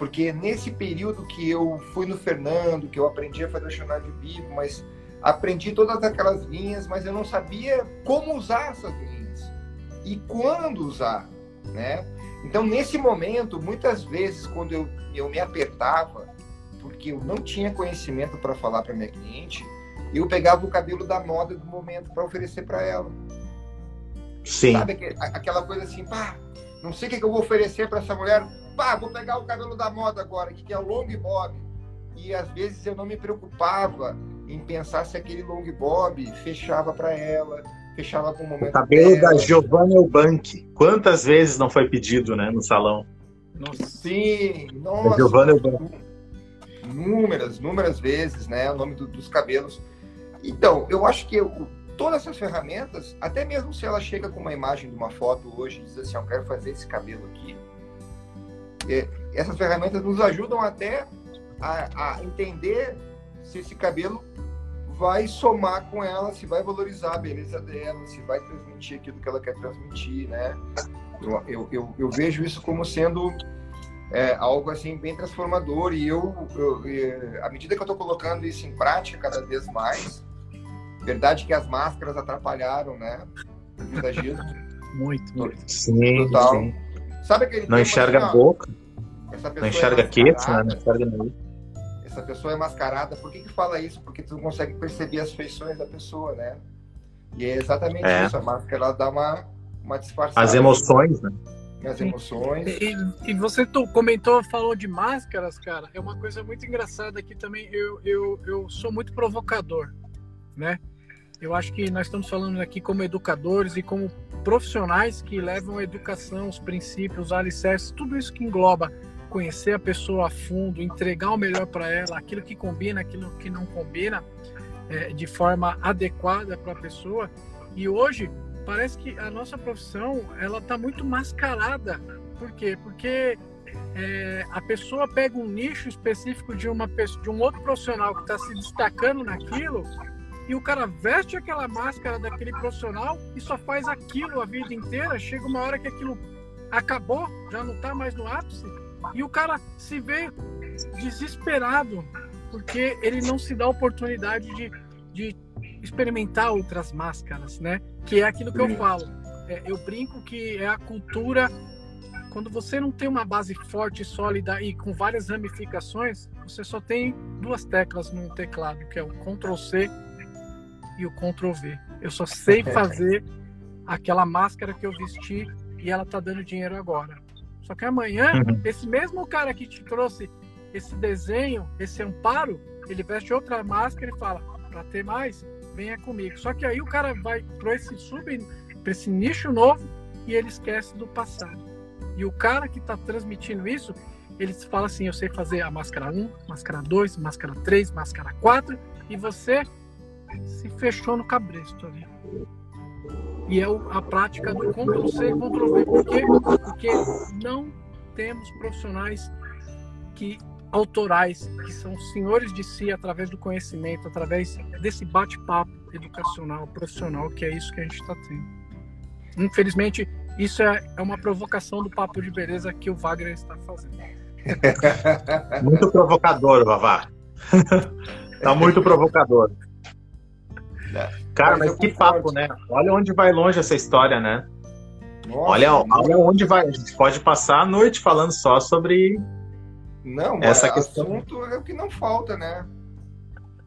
Porque nesse período que eu fui no Fernando, que eu aprendi a fazer chamado de bico, mas aprendi todas aquelas linhas, mas eu não sabia como usar essas linhas e quando usar, né? Então, nesse momento, muitas vezes, quando eu, eu me apertava, porque eu não tinha conhecimento para falar para minha cliente, eu pegava o cabelo da moda do momento para oferecer para ela. Sim. Sabe aquela coisa assim, pá, não sei o que, eu vou oferecer para essa mulher. Pá, vou pegar o cabelo da moda agora, que é o long bob. E às vezes eu não me preocupava em pensar se aquele long bob fechava para ela, fechava com o momento. O cabelo dela. da Giovanna Eubank. Quantas vezes não foi pedido, né, no salão? Nossa. Sim, nossa. Giovanna Eubank. Númeras, númeras vezes, né, o nome do, dos cabelos. Então, eu acho que eu, todas essas ferramentas, até mesmo se ela chega com uma imagem de uma foto hoje e diz assim, eu quero fazer esse cabelo aqui, essas ferramentas nos ajudam até a, a, entender se esse cabelo vai somar com ela, se vai valorizar a beleza dela, se vai transmitir aquilo que ela quer transmitir, né? Eu, eu, eu, eu vejo isso como sendo é, algo assim bem transformador e eu, eu, eu, à medida que eu estou colocando isso em prática cada vez mais, Verdade que as máscaras atrapalharam, né? muito, muito. Sim, Total. Sim. Sabe aquele Não enxerga assim, a boca. não enxerga é queixo, né? Não enxerga nariz. Essa pessoa é mascarada. Por que, que fala isso? Porque tu não consegue perceber as feições da pessoa, né? E é exatamente é. isso. A máscara ela dá uma, uma disfarçada. As emoções, né? As emoções. E, e, você comentou, falou de máscaras, cara. É uma coisa muito engraçada que também eu, eu, eu sou muito provocador, né? Eu acho que nós estamos falando aqui como educadores e como profissionais que levam a educação, os princípios, os alicerces, tudo isso que engloba conhecer a pessoa a fundo, entregar o melhor para ela, aquilo que combina, aquilo que não combina, é, de forma adequada para a pessoa. E hoje parece que a nossa profissão ela está muito mascarada. Por quê? Porque é, a pessoa pega um nicho específico de uma de um outro profissional que está se destacando naquilo e o cara veste aquela máscara daquele profissional e só faz aquilo a vida inteira. Chega uma hora que aquilo acabou, já não está mais no ápice, e o cara se vê desesperado porque ele não se dá a oportunidade de, de experimentar outras máscaras, né? Que é aquilo que eu falo. É, eu brinco que é a cultura. Quando você não tem uma base forte, sólida e com várias ramificações, você só tem duas teclas no teclado, que é o Ctrl C e o Ctrl V. Eu só sei [laughs] fazer aquela máscara que eu vesti e ela tá dando dinheiro agora. Só que amanhã, uhum. esse mesmo cara que te trouxe esse desenho, esse amparo, ele veste outra máscara e fala: para ter mais, venha comigo. Só que aí o cara vai para esse sub, para esse nicho novo e ele esquece do passado. E o cara que está transmitindo isso, ele fala assim: eu sei fazer a máscara 1, máscara 2, máscara 3, máscara 4, e você se fechou no cabresto ali. E é a prática do Ctrl C, Ctrl V. Por quê? Porque não temos profissionais que autorais que são senhores de si através do conhecimento, através desse bate-papo educacional, profissional, que é isso que a gente está tendo. Infelizmente, isso é, é uma provocação do papo de beleza que o Wagner está fazendo. [laughs] muito provocador, Vavá. tá muito provocador. É. Cara, mas, mas que papo, né? Olha onde vai longe essa história, né? Nossa, olha, olha onde vai. A gente pode passar a noite falando só sobre não, essa é, questão. assunto é o que não falta, né?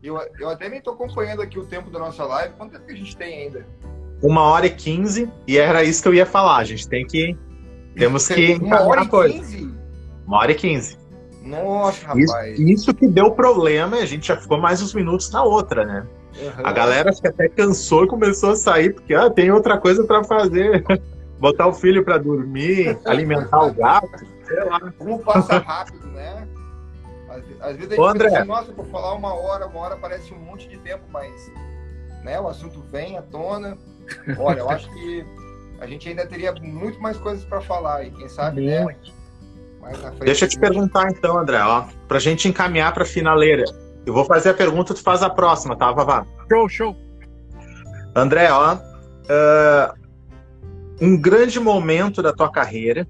Eu, eu até nem estou acompanhando aqui o tempo da nossa live. Quanto tempo que a gente tem ainda? Uma hora e quinze, e era isso que eu ia falar. A gente tem que. Temos que. Uma hora e quinze? Uma hora e quinze. Nossa, rapaz. Isso, isso, que deu problema e a gente já ficou mais uns minutos na outra, né? Uhum. A galera acho que até cansou e começou a sair, porque ah, tem outra coisa para fazer. [laughs] Botar o filho para dormir, alimentar o gato, sei lá. Como passa rápido, né? Às, vezes a gente Ô, André. pensa, nossa, por falar uma hora, uma hora parece um monte de tempo, mas né, o assunto vem à tona. Olha, eu acho que a gente ainda teria muito mais coisas para falar e quem sabe, né? Deixa eu te perguntar então, André, ó, pra gente encaminhar pra finaleira. Eu vou fazer a pergunta, tu faz a próxima, tá, Vavá? Show, show. André, ó, uh, um grande momento da tua carreira,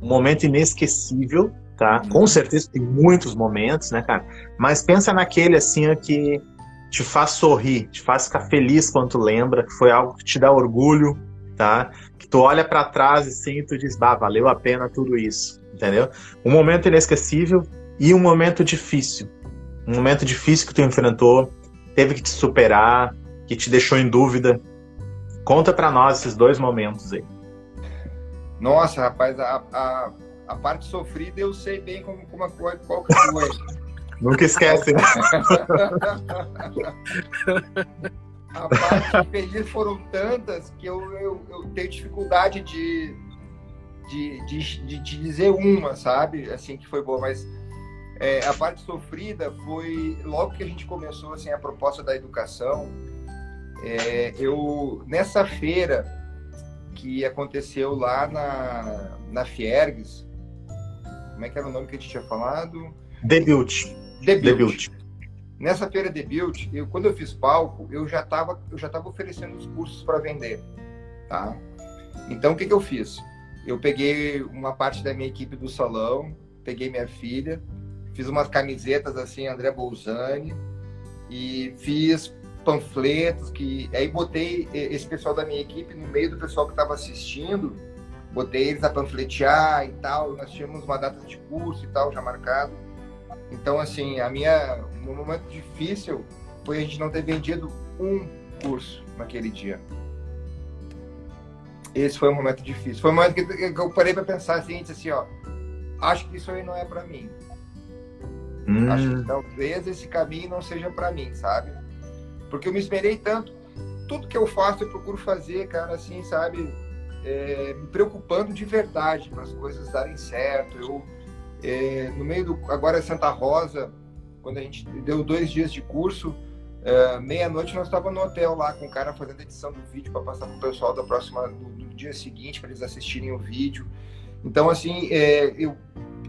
um momento inesquecível, tá? Com certeza tem muitos momentos, né, cara? Mas pensa naquele assim que te faz sorrir, te faz ficar feliz quando tu lembra, que foi algo que te dá orgulho, tá? Que tu olha para trás assim, e tu diz, bah, valeu a pena tudo isso, entendeu? Um momento inesquecível e um momento difícil. Um momento difícil que tu enfrentou, teve que te superar, que te deixou em dúvida. Conta para nós esses dois momentos aí. Nossa, rapaz, a, a, a parte sofrida eu sei bem como, como qual que foi. [laughs] Nunca esquece, né? [laughs] a parte feliz foram tantas que eu, eu, eu tenho dificuldade de, de, de, de, de dizer uma, sabe? Assim, que foi boa, mas é, a parte sofrida foi logo que a gente começou assim, a proposta da educação. É, eu nessa feira que aconteceu lá na, na Fiergues, como é que era o nome que a gente tinha falado? Debut. Debut. Debut. Nessa feira Debut, eu, quando eu fiz palco, eu já estava eu já tava oferecendo os cursos para vender, tá? Então o que, que eu fiz? Eu peguei uma parte da minha equipe do salão, peguei minha filha, fiz umas camisetas assim, André Bolzani, e fiz panfletos que aí botei esse pessoal da minha equipe no meio do pessoal que estava assistindo, botei eles a panfletear e tal. Nós tínhamos uma data de curso e tal já marcado. Então assim, a minha um momento difícil foi a gente não ter vendido um curso naquele dia. Esse foi um momento difícil. Foi um momento que, eu parei para pensar assim, assim, ó, acho que isso aí não é para mim. Hum. Acho que talvez esse caminho não seja para mim, sabe? Porque eu me esperei tanto. Tudo que eu faço, eu procuro fazer, cara, assim, sabe? É, me preocupando de verdade para as coisas darem certo. Eu, é, no meio do. Agora, Santa Rosa, quando a gente deu dois dias de curso, é, meia-noite nós estávamos no hotel lá com o cara fazendo edição do vídeo para passar para o pessoal da próxima, do, do dia seguinte, para eles assistirem o vídeo. Então, assim, é, eu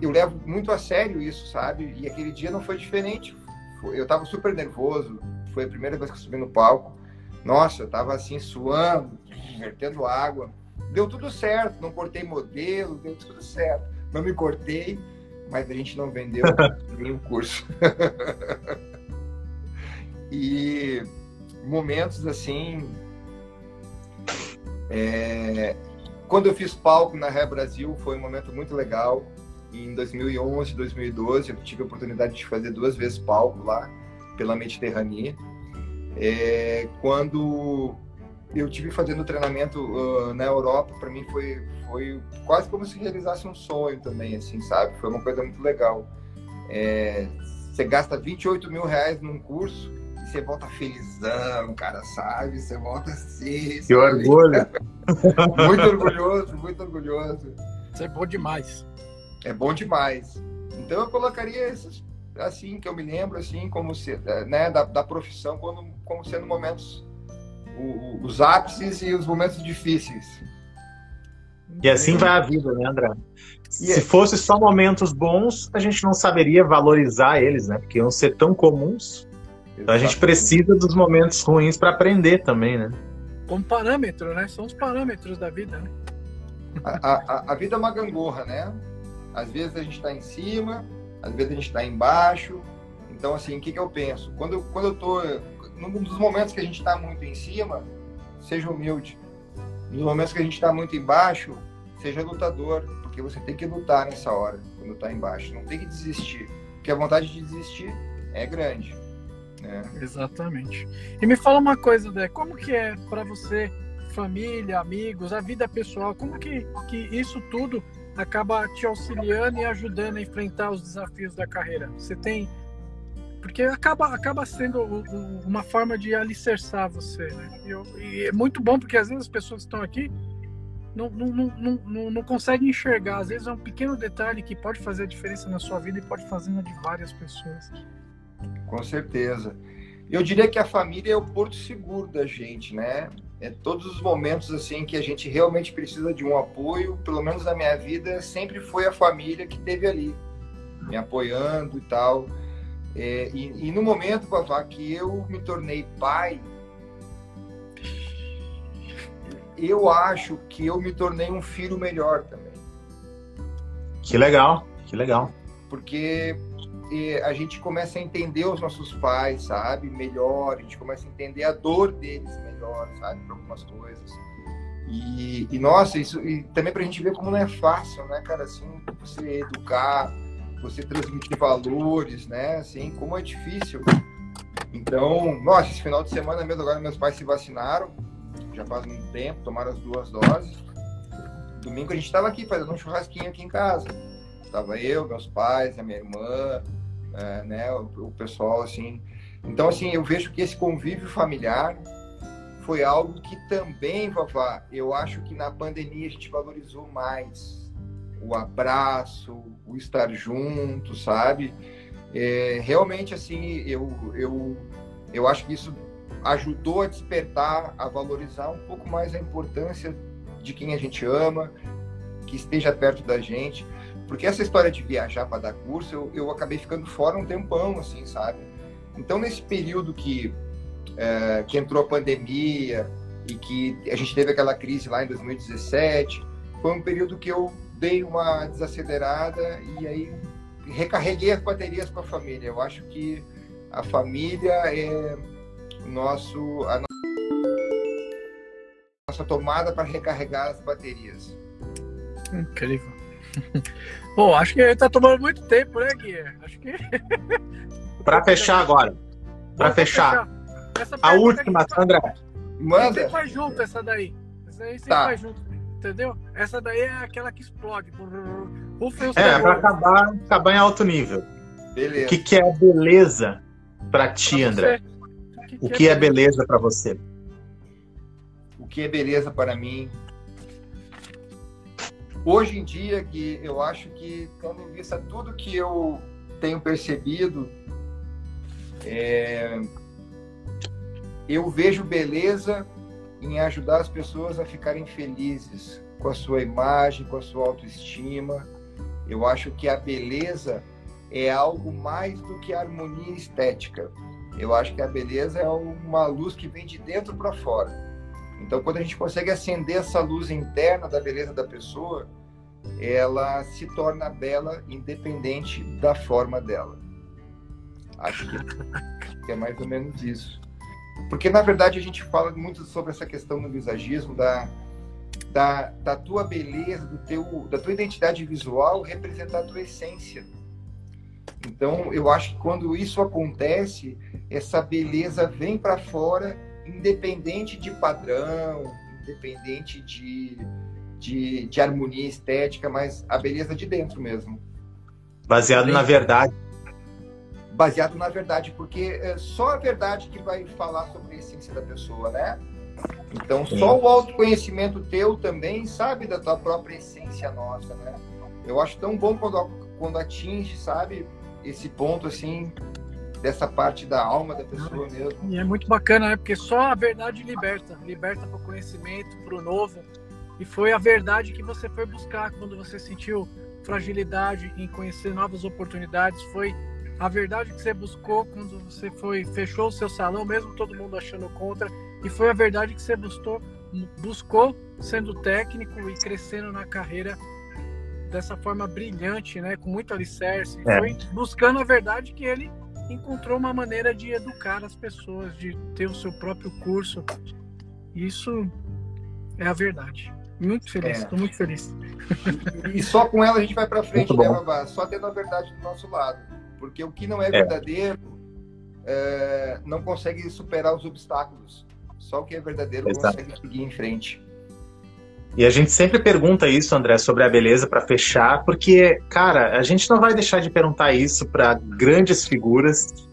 eu levo muito a sério isso, sabe? E aquele dia não foi diferente. Eu tava super nervoso. Foi a primeira vez que eu subi no palco. Nossa, eu tava assim suando, vertendo água. Deu tudo certo, não cortei modelo, deu tudo certo. Não me cortei, mas a gente não vendeu [laughs] nenhum curso. [laughs] e momentos assim. É... Quando eu fiz palco na Ré Brasil, foi um momento muito legal em 2011, 2012, eu tive a oportunidade de fazer duas vezes palco lá, pela Mediterrânea. É, quando eu tive fazendo treinamento uh, na Europa, para mim foi, foi quase como se realizasse um sonho também, assim, sabe? Foi uma coisa muito legal. É, você gasta 28 mil reais num curso e você volta felizão, cara, sabe? Você volta assim. Que orgulho! [laughs] muito orgulhoso, muito orgulhoso. Isso é bom demais é bom demais. Então eu colocaria esses assim que eu me lembro assim como se, né da, da profissão como, como sendo momentos o, os ápices e os momentos difíceis. E assim vai a vida, né, André? Se é- fosse só momentos bons, a gente não saberia valorizar eles, né? Porque iam ser tão comuns. Então a gente precisa dos momentos ruins para aprender também, né? Como parâmetro, né? São os parâmetros da vida, né? A, a, a vida é uma gangorra, né? Às vezes a gente está em cima, às vezes a gente está embaixo. Então, assim, o que, que eu penso? Quando, quando eu tô. Num dos momentos que a gente está muito em cima, seja humilde. Nos momentos que a gente está muito embaixo, seja lutador, porque você tem que lutar nessa hora, quando está embaixo. Não tem que desistir, porque a vontade de desistir é grande. Né? Exatamente. E me fala uma coisa, Dé, como que é para você, família, amigos, a vida pessoal, como que, que isso tudo acaba te auxiliando e ajudando a enfrentar os desafios da carreira? Você tem porque acaba, acaba sendo uma forma de alicerçar você, né? E, eu, e é muito bom porque às vezes as pessoas que estão aqui não, não, não, não, não conseguem enxergar. Às vezes é um pequeno detalhe que pode fazer a diferença na sua vida e pode fazer na de várias pessoas. Com certeza. Eu diria que a família é o porto seguro da gente, né? É todos os momentos assim que a gente realmente precisa de um apoio, pelo menos na minha vida, sempre foi a família que teve ali, me apoiando e tal. É, e, e, no momento, Vavá, que eu me tornei pai, eu acho que eu me tornei um filho melhor também. Que legal, que legal. Porque a gente começa a entender os nossos pais, sabe, melhor, a gente começa a entender a dor deles melhor, sabe, para algumas coisas. E, e, nossa, isso e também para a gente ver como não é fácil, né, cara, assim, você educar, você transmitir valores, né, assim, como é difícil. Então, nossa, esse final de semana mesmo agora meus pais se vacinaram, já faz muito tempo, tomaram as duas doses. Domingo a gente estava aqui fazendo um churrasquinho aqui em casa. Tava eu, meus pais, a minha irmã, é, né, o, o, pessoal assim. Então assim, eu vejo que esse convívio familiar foi algo que também, Vavá, eu acho que na pandemia a gente valorizou mais o abraço, o estar junto, sabe? É, realmente assim, eu, eu, eu acho que isso ajudou a despertar, a valorizar um pouco mais a importância de quem a gente ama, que esteja perto da gente. Porque essa história de viajar para dar curso, eu, eu acabei ficando fora um tempão, assim, sabe? Então, nesse período que, é, que entrou a pandemia e que a gente teve aquela crise lá em 2017, foi um período que eu dei uma desacelerada e aí recarreguei as baterias com a família. Eu acho que a família é nosso, a nossa tomada para recarregar as baterias. Incrível. [laughs] Bom, acho que está tomando muito tempo, né, Gui? Acho que. Para fechar agora. Para fechar. fechar. A última, Sandra. Manda. Você faz junto essa daí. Essa aí você tá. faz junto. Entendeu? Essa daí é aquela que explode. é, para acabar, acabar em alto nível. Beleza. O que, que é beleza para ti, pra André? O que, o que é, é beleza para você? O que é beleza para mim Hoje em dia, que eu acho que, tendo em vista tudo que eu tenho percebido, é, eu vejo beleza em ajudar as pessoas a ficarem felizes com a sua imagem, com a sua autoestima. Eu acho que a beleza é algo mais do que harmonia estética. Eu acho que a beleza é uma luz que vem de dentro para fora. Então, quando a gente consegue acender essa luz interna da beleza da pessoa, ela se torna bela independente da forma dela. Acho que é mais ou menos isso. Porque, na verdade, a gente fala muito sobre essa questão do visagismo, da, da, da tua beleza, do teu, da tua identidade visual representar a tua essência. Então, eu acho que quando isso acontece, essa beleza vem para fora independente de padrão, independente de, de, de, harmonia estética, mas a beleza de dentro mesmo. Baseado na verdade. Baseado na verdade, porque é só a verdade que vai falar sobre a essência da pessoa, né? Então, só o autoconhecimento teu também sabe da tua própria essência nossa, né? Eu acho tão bom quando, quando atinge, sabe, esse ponto assim, dessa parte da alma da pessoa mesmo. E é muito bacana, né? Porque só a verdade liberta, liberta para o conhecimento, para o novo. E foi a verdade que você foi buscar quando você sentiu fragilidade em conhecer novas oportunidades. Foi a verdade que você buscou quando você foi fechou o seu salão, mesmo todo mundo achando contra. E foi a verdade que você buscou, buscou sendo técnico e crescendo na carreira dessa forma brilhante, né, com muito alicerce. É. Foi buscando a verdade que ele encontrou uma maneira de educar as pessoas, de ter o seu próprio curso. Isso é a verdade. Muito feliz, estou é. muito feliz. E, e, só com ela a gente vai para frente, né, Babá? Só tendo a verdade do nosso lado. Porque o que não é, é. verdadeiro é, não consegue superar os obstáculos. Só o que é verdadeiro Exato. consegue seguir em frente. E a gente sempre pergunta isso, André, sobre a beleza para fechar, porque, cara, a gente não vai deixar de perguntar isso para grandes figuras.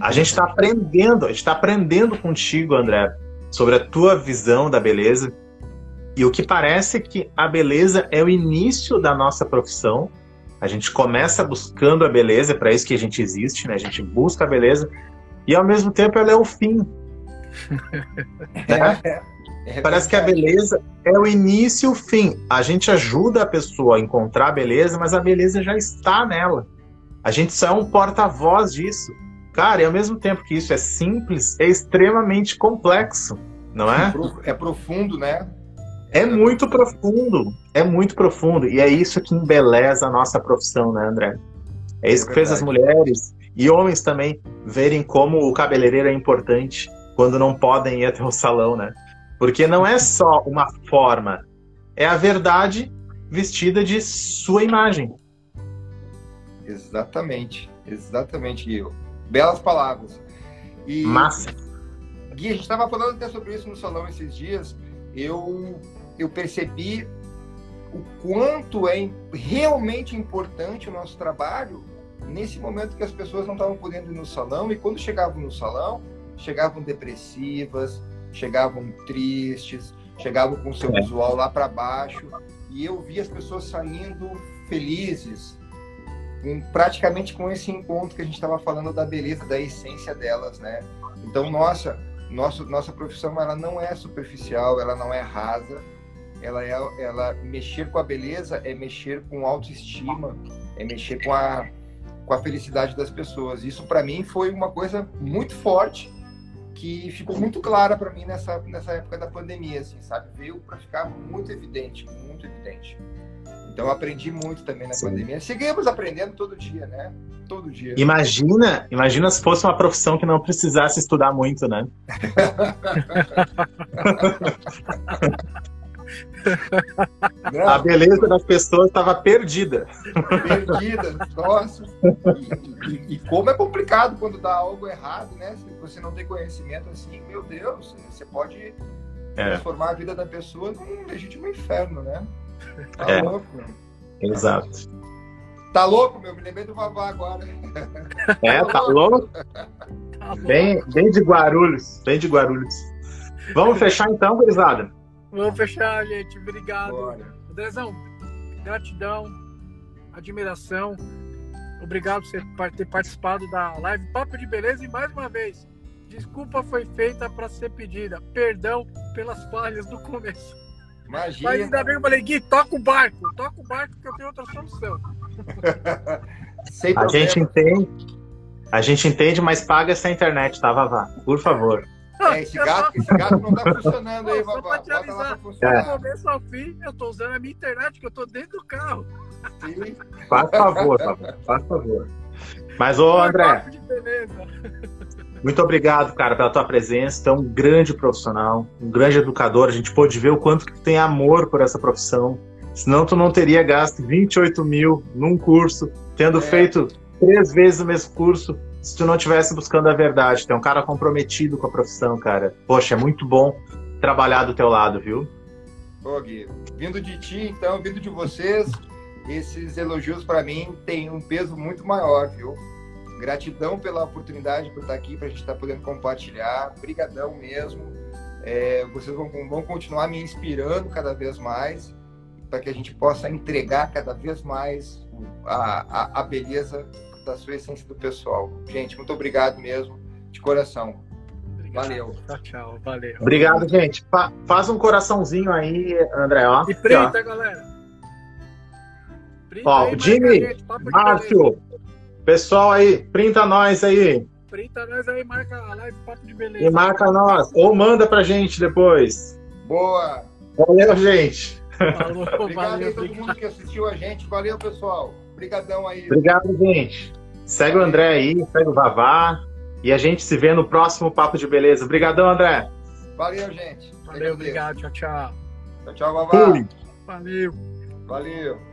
A gente está aprendendo, a gente está aprendendo contigo, André, sobre a tua visão da beleza. E o que parece é que a beleza é o início da nossa profissão. A gente começa buscando a beleza, é para isso que a gente existe, né? A gente busca a beleza e ao mesmo tempo ela é o fim. [laughs] né? É Parece que a beleza é o início e o fim. A gente ajuda a pessoa a encontrar a beleza, mas a beleza já está nela. A gente só é um porta-voz disso. Cara, e ao mesmo tempo que isso é simples, é extremamente complexo, não é? É profundo, né? É muito profundo, é muito profundo. E é isso que embeleza a nossa profissão, né, André? É isso é que fez as mulheres e homens também verem como o cabeleireiro é importante quando não podem ir até o salão, né? Porque não é só uma forma, é a verdade vestida de sua imagem. Exatamente, exatamente, Gui. Belas palavras. E, Massa. Gui, a gente estava falando até sobre isso no salão esses dias. Eu, eu percebi o quanto é realmente importante o nosso trabalho nesse momento que as pessoas não estavam podendo ir no salão e quando chegavam no salão, chegavam depressivas, chegavam tristes, chegavam com seu é. visual lá para baixo, e eu vi as pessoas saindo felizes, praticamente com esse encontro que a gente estava falando da beleza, da essência delas, né? Então, nossa, nossa, nossa profissão ela não é superficial, ela não é rasa, ela é, ela mexer com a beleza é mexer com autoestima, é mexer com a com a felicidade das pessoas. Isso para mim foi uma coisa muito forte que ficou muito clara para mim nessa, nessa época da pandemia, assim, sabe? Veio para ficar muito evidente, muito evidente. Então aprendi muito também na Sim. pandemia. Seguimos aprendendo todo dia, né? Todo dia. Imagina, imagina se fosse uma profissão que não precisasse estudar muito, né? [laughs] Não. A beleza das pessoas estava perdida. Perdida, nossa. E, e, e, como é complicado quando dá algo errado, né? Se você não tem conhecimento assim, meu Deus, você pode é. transformar a vida da pessoa num legítimo inferno, né? Tá é. louco. Exato. Tá louco, meu? Me lembrei do Vavá agora. É, tá louco? Bem, bem de Guarulhos, bem de Guarulhos. Vamos fechar então, gurizada? Vamos fechar, gente. Obrigado. Bora. Andrezão, gratidão, admiração. Obrigado por ter participado da live Papo de Beleza e mais uma vez, desculpa foi feita para ser pedida. Perdão pelas falhas do começo. Imagina. Mas ainda bem que eu falei, Gui, toca o barco, toca o barco que eu tenho outra solução. [laughs] a gente entende, a gente entende, mas paga essa internet, tá, Vavá? Por favor. É, esse gato, esse gato não tá funcionando aí, Só pra te avisar, é. começo ao fim, eu tô usando a minha internet, que eu tô dentro do carro. Sim. Faz favor, faz favor. Mas, ô André, muito obrigado, cara, pela tua presença. Tu é um grande profissional, um grande educador. A gente pôde ver o quanto que tu tem amor por essa profissão. Senão tu não teria gasto 28 mil num curso, tendo é. feito três vezes o mesmo curso se tu não estivesse buscando a verdade. Tu é um cara comprometido com a profissão, cara. Poxa, é muito bom trabalhar do teu lado, viu? Ô, Gui, vindo de ti, então, vindo de vocês, esses elogios para mim têm um peso muito maior, viu? Gratidão pela oportunidade por estar aqui, para a gente estar podendo compartilhar. Brigadão mesmo. É, vocês vão, vão continuar me inspirando cada vez mais para que a gente possa entregar cada vez mais a, a, a beleza da sua essência do pessoal. Gente, muito obrigado mesmo, de coração. Valeu. Tchau, tchau. Valeu. Obrigado, gente. Fa faz um coraçãozinho aí, André. Ó. E printa, ó. galera. Printa ó, aí, Jimmy, gente, Márcio, pessoal aí, printa nós aí. Printa nós aí, marca a live Papo de Beleza. E marca nós. Ou manda pra gente depois. Boa. Valeu, gente. Falou, obrigado valeu, aí todo obrigado. mundo que assistiu a gente. Valeu, pessoal. Obrigadão aí. Obrigado, gente. Segue o André aí, segue o Vavá. E a gente se vê no próximo Papo de Beleza. Obrigadão, André. Valeu, gente. Valeu, obrigado. Tchau, tchau. Tchau, tchau, Vavá. Valeu. Valeu.